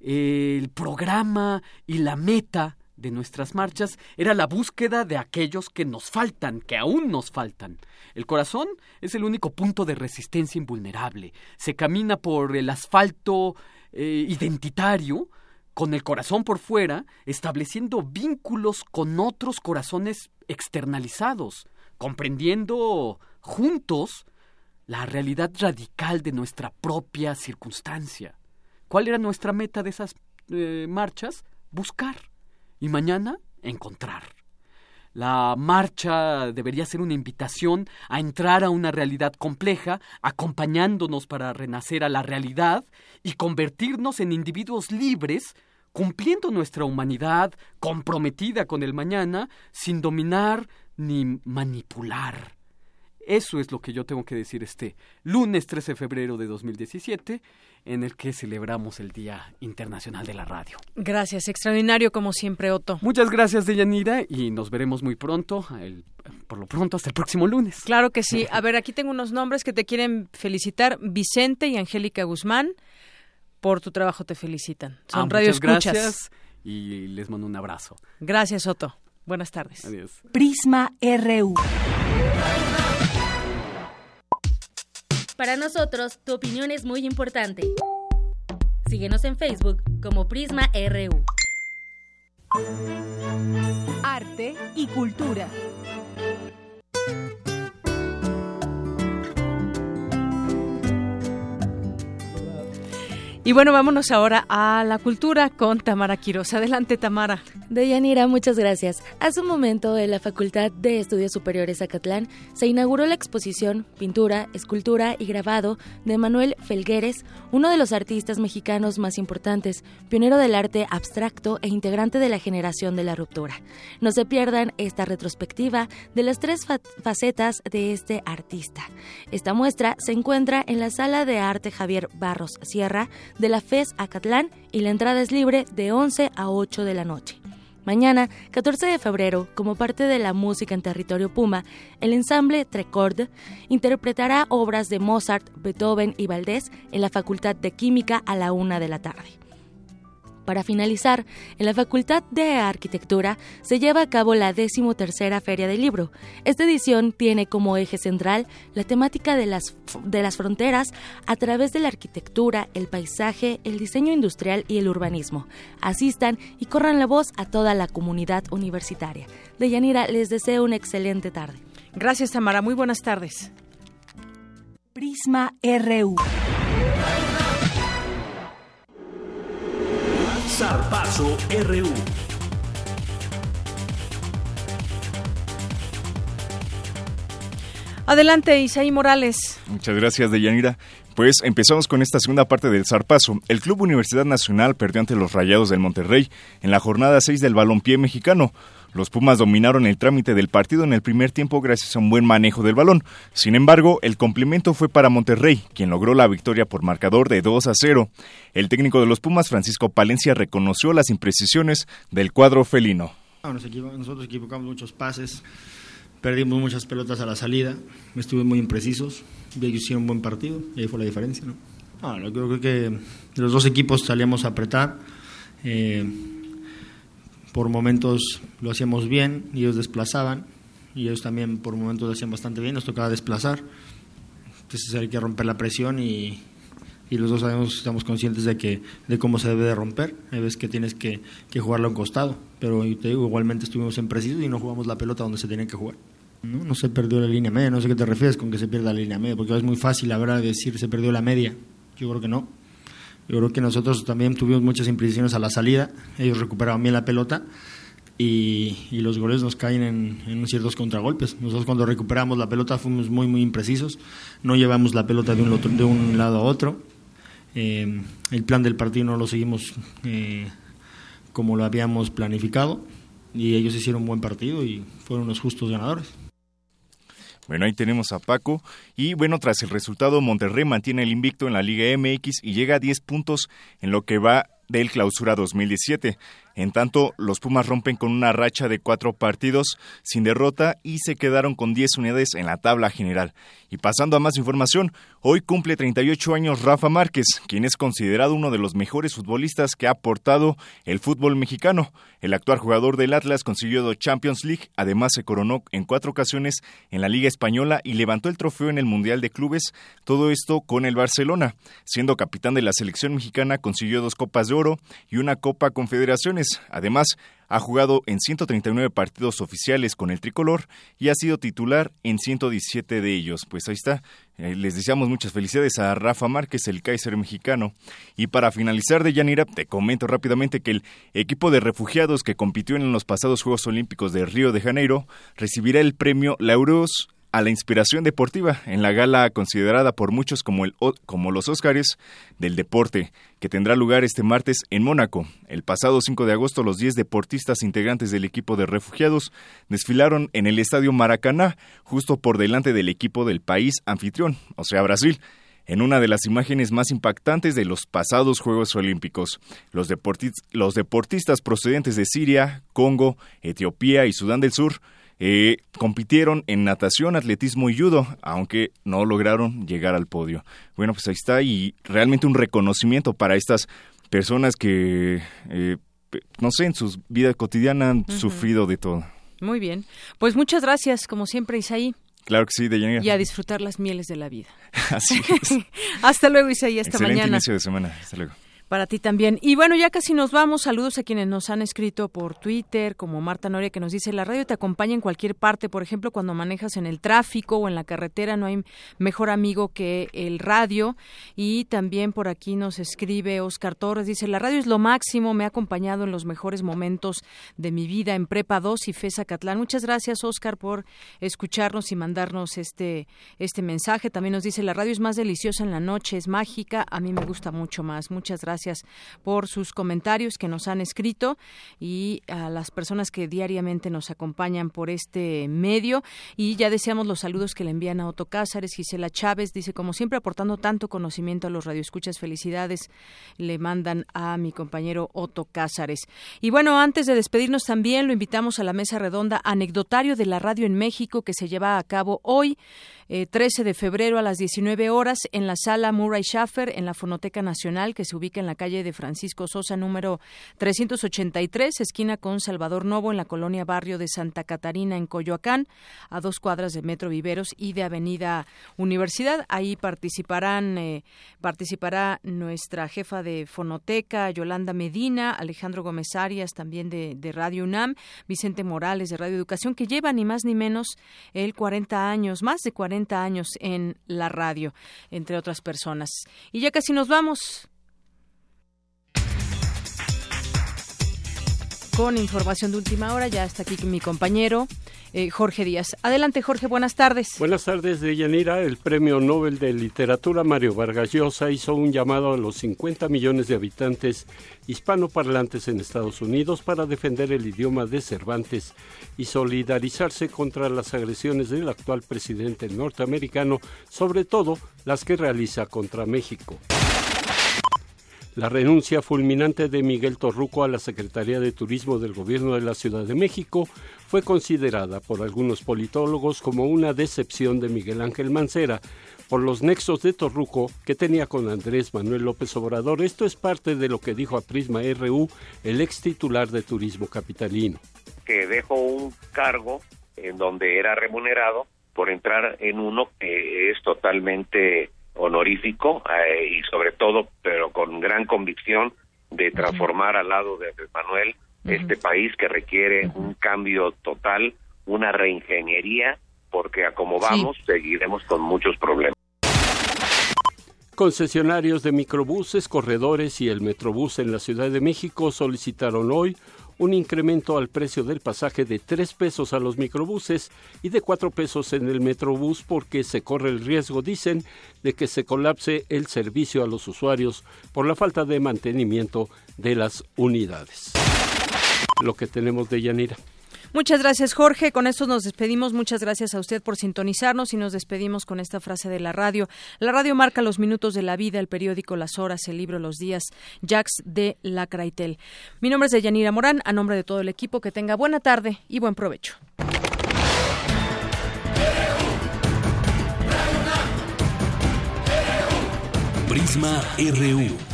El programa y la meta de nuestras marchas era la búsqueda de aquellos que nos faltan, que aún nos faltan. El corazón es el único punto de resistencia invulnerable. Se camina por el asfalto eh, identitario, con el corazón por fuera, estableciendo vínculos con otros corazones externalizados, comprendiendo juntos la realidad radical de nuestra propia circunstancia. ¿Cuál era nuestra meta de esas eh, marchas? Buscar y mañana encontrar. La marcha debería ser una invitación a entrar a una realidad compleja, acompañándonos para renacer a la realidad y convertirnos en individuos libres, cumpliendo nuestra humanidad comprometida con el mañana, sin dominar ni manipular. Eso es lo que yo tengo que decir este lunes 13 de febrero de 2017 en el que celebramos el Día Internacional de la Radio. Gracias, extraordinario como siempre, Otto. Muchas gracias, Deyanira, y nos veremos muy pronto, por lo pronto hasta el próximo lunes. Claro que sí. A ver, aquí tengo unos nombres que te quieren felicitar, Vicente y Angélica Guzmán. Por tu trabajo te felicitan. Son ah, muchas gracias y les mando un abrazo. Gracias, Otto. Buenas tardes. Adiós. Prisma RU. Para nosotros, tu opinión es muy importante. Síguenos en Facebook como Prisma RU. Arte y cultura. Y bueno, vámonos ahora a la cultura con Tamara Quiroz. Adelante, Tamara. Deyanira, muchas gracias. Hace un momento en la Facultad de Estudios Superiores Acatlán se inauguró la exposición Pintura, Escultura y Grabado de Manuel Felgueres, uno de los artistas mexicanos más importantes, pionero del arte abstracto e integrante de la generación de la ruptura. No se pierdan esta retrospectiva de las tres facetas de este artista. Esta muestra se encuentra en la Sala de Arte Javier Barros Sierra de la FES Acatlán y la entrada es libre de 11 a 8 de la noche. Mañana, 14 de febrero, como parte de la música en territorio Puma, el ensamble Trecord interpretará obras de Mozart, Beethoven y Valdés en la Facultad de Química a la una de la tarde. Para finalizar, en la Facultad de Arquitectura se lleva a cabo la decimotercera Feria del Libro. Esta edición tiene como eje central la temática de las, de las fronteras a través de la arquitectura, el paisaje, el diseño industrial y el urbanismo. Asistan y corran la voz a toda la comunidad universitaria. Deyanira, les deseo una excelente tarde. Gracias, Tamara. Muy buenas tardes. Prisma RU. Zarpazo RU. Adelante, Isaí Morales. Muchas gracias, Deyanira. Pues empezamos con esta segunda parte del zarpazo. El Club Universidad Nacional perdió ante los Rayados del Monterrey en la jornada 6 del balompié mexicano. Los Pumas dominaron el trámite del partido en el primer tiempo gracias a un buen manejo del balón. Sin embargo, el complemento fue para Monterrey, quien logró la victoria por marcador de 2 a 0. El técnico de los Pumas, Francisco Palencia, reconoció las imprecisiones del cuadro felino. Nosotros equivocamos muchos pases, perdimos muchas pelotas a la salida, estuvimos muy imprecisos, y ellos hicieron un buen partido y ahí fue la diferencia. ¿no? Ah, yo creo que los dos equipos salíamos a apretar. Eh, por momentos lo hacíamos bien y ellos desplazaban y ellos también por momentos lo hacían bastante bien, nos tocaba desplazar. Entonces hay que romper la presión y, y los dos sabemos, estamos conscientes de que de cómo se debe de romper. Hay veces que tienes que, que jugarlo a un costado, pero igualmente estuvimos en preciso y no jugamos la pelota donde se tenía que jugar. No, no se perdió la línea media, no sé qué te refieres con que se pierda la línea media, porque es muy fácil, la verdad, decir se perdió la media. Yo creo que no. Yo creo que nosotros también tuvimos muchas imprecisiones a la salida, ellos recuperaban bien la pelota y, los goles nos caen en, en, ciertos contragolpes. Nosotros cuando recuperamos la pelota fuimos muy, muy imprecisos, no llevamos la pelota de un, otro, de un lado a otro. Eh, el plan del partido no lo seguimos eh, como lo habíamos planificado y ellos hicieron un buen partido y fueron los justos ganadores. Bueno, ahí tenemos a Paco. Y bueno, tras el resultado, Monterrey mantiene el invicto en la Liga MX y llega a 10 puntos en lo que va del clausura 2017. En tanto, los Pumas rompen con una racha de cuatro partidos sin derrota y se quedaron con 10 unidades en la tabla general. Y pasando a más información, hoy cumple 38 años Rafa Márquez, quien es considerado uno de los mejores futbolistas que ha aportado el fútbol mexicano. El actual jugador del Atlas consiguió dos Champions League, además se coronó en cuatro ocasiones en la Liga Española y levantó el trofeo en el Mundial de Clubes, todo esto con el Barcelona. Siendo capitán de la selección mexicana, consiguió dos Copas de Oro y una Copa Confederaciones. Además, ha jugado en 139 partidos oficiales con el tricolor y ha sido titular en 117 de ellos. Pues ahí está. Eh, les deseamos muchas felicidades a Rafa Márquez, el Kaiser mexicano. Y para finalizar de Yanira, te comento rápidamente que el equipo de refugiados que compitió en los pasados Juegos Olímpicos de Río de Janeiro recibirá el premio Laureus a la inspiración deportiva en la gala considerada por muchos como, el, como los Óscares del deporte, que tendrá lugar este martes en Mónaco. El pasado 5 de agosto, los 10 deportistas integrantes del equipo de refugiados desfilaron en el estadio Maracaná, justo por delante del equipo del país anfitrión, o sea, Brasil en una de las imágenes más impactantes de los pasados Juegos Olímpicos. Los, los, deportistas procedentes de Siria, Congo, Etiopía y Sudán del Sur eh, compitieron en natación, atletismo y judo, aunque no lograron llegar al podio. Bueno, pues ahí está y realmente un reconocimiento para estas personas que, eh, no sé, en su vida cotidiana han sufrido de todo. Muy bien. Pues muchas gracias, como siempre, Isaí. Claro que sí, Y a disfrutar las mieles de la vida. [laughs] Así es. [laughs] hasta luego, Isaí, hasta Excelente mañana. inicio de semana. Hasta luego. Para ti también. Y bueno, ya casi nos vamos. Saludos a quienes nos han escrito por Twitter, como Marta Noria, que nos dice, la radio te acompaña en cualquier parte, por ejemplo, cuando manejas en el tráfico o en la carretera, no hay mejor amigo que el radio. Y también por aquí nos escribe Oscar Torres, dice, la radio es lo máximo, me ha acompañado en los mejores momentos de mi vida en Prepa 2 y FESA Catlán. Muchas gracias, Oscar, por escucharnos y mandarnos este, este mensaje. También nos dice, la radio es más deliciosa en la noche, es mágica, a mí me gusta mucho más. Muchas gracias gracias por sus comentarios que nos han escrito y a las personas que diariamente nos acompañan por este medio. Y ya deseamos los saludos que le envían a Otto Cázares, Gisela Chávez, dice, como siempre, aportando tanto conocimiento a los radioescuchas, felicidades, le mandan a mi compañero Otto Cázares. Y bueno, antes de despedirnos también, lo invitamos a la mesa redonda anecdotario de la radio en México que se lleva a cabo hoy. 13 eh, de febrero a las 19 horas en la sala Murray Schaffer en la Fonoteca Nacional que se ubica en la calle de Francisco Sosa número 383, esquina con Salvador Novo en la colonia Barrio de Santa Catarina en Coyoacán, a dos cuadras de Metro Viveros y de Avenida Universidad. Ahí participarán eh, participará nuestra jefa de Fonoteca, Yolanda Medina, Alejandro Gómez Arias, también de, de Radio UNAM, Vicente Morales de Radio Educación, que lleva ni más ni menos el 40 años, más de 40 años en la radio, entre otras personas. Y ya casi nos vamos. Con información de última hora, ya está aquí mi compañero eh, Jorge Díaz. Adelante, Jorge, buenas tardes. Buenas tardes, Deyanira. El Premio Nobel de Literatura Mario Vargas Llosa hizo un llamado a los 50 millones de habitantes hispanoparlantes en Estados Unidos para defender el idioma de Cervantes y solidarizarse contra las agresiones del actual presidente norteamericano, sobre todo las que realiza contra México. La renuncia fulminante de Miguel Torruco a la Secretaría de Turismo del Gobierno de la Ciudad de México fue considerada por algunos politólogos como una decepción de Miguel Ángel Mancera por los nexos de Torruco que tenía con Andrés Manuel López Obrador. Esto es parte de lo que dijo a Prisma RU el ex titular de Turismo Capitalino. Que dejó un cargo en donde era remunerado por entrar en uno que es totalmente honorífico eh, y sobre todo, pero con gran convicción de transformar al lado de Manuel este país que requiere un cambio total, una reingeniería, porque a como vamos seguiremos con muchos problemas. Concesionarios de microbuses, corredores y el Metrobús en la Ciudad de México solicitaron hoy un incremento al precio del pasaje de 3 pesos a los microbuses y de 4 pesos en el metrobús porque se corre el riesgo, dicen, de que se colapse el servicio a los usuarios por la falta de mantenimiento de las unidades. Lo que tenemos de Yanira. Muchas gracias, Jorge. Con esto nos despedimos. Muchas gracias a usted por sintonizarnos y nos despedimos con esta frase de la radio. La radio marca los minutos de la vida, el periódico Las Horas, el libro Los Días, Jax de la Craitel. Mi nombre es Deyanira Morán, a nombre de todo el equipo, que tenga buena tarde y buen provecho. Prisma RU.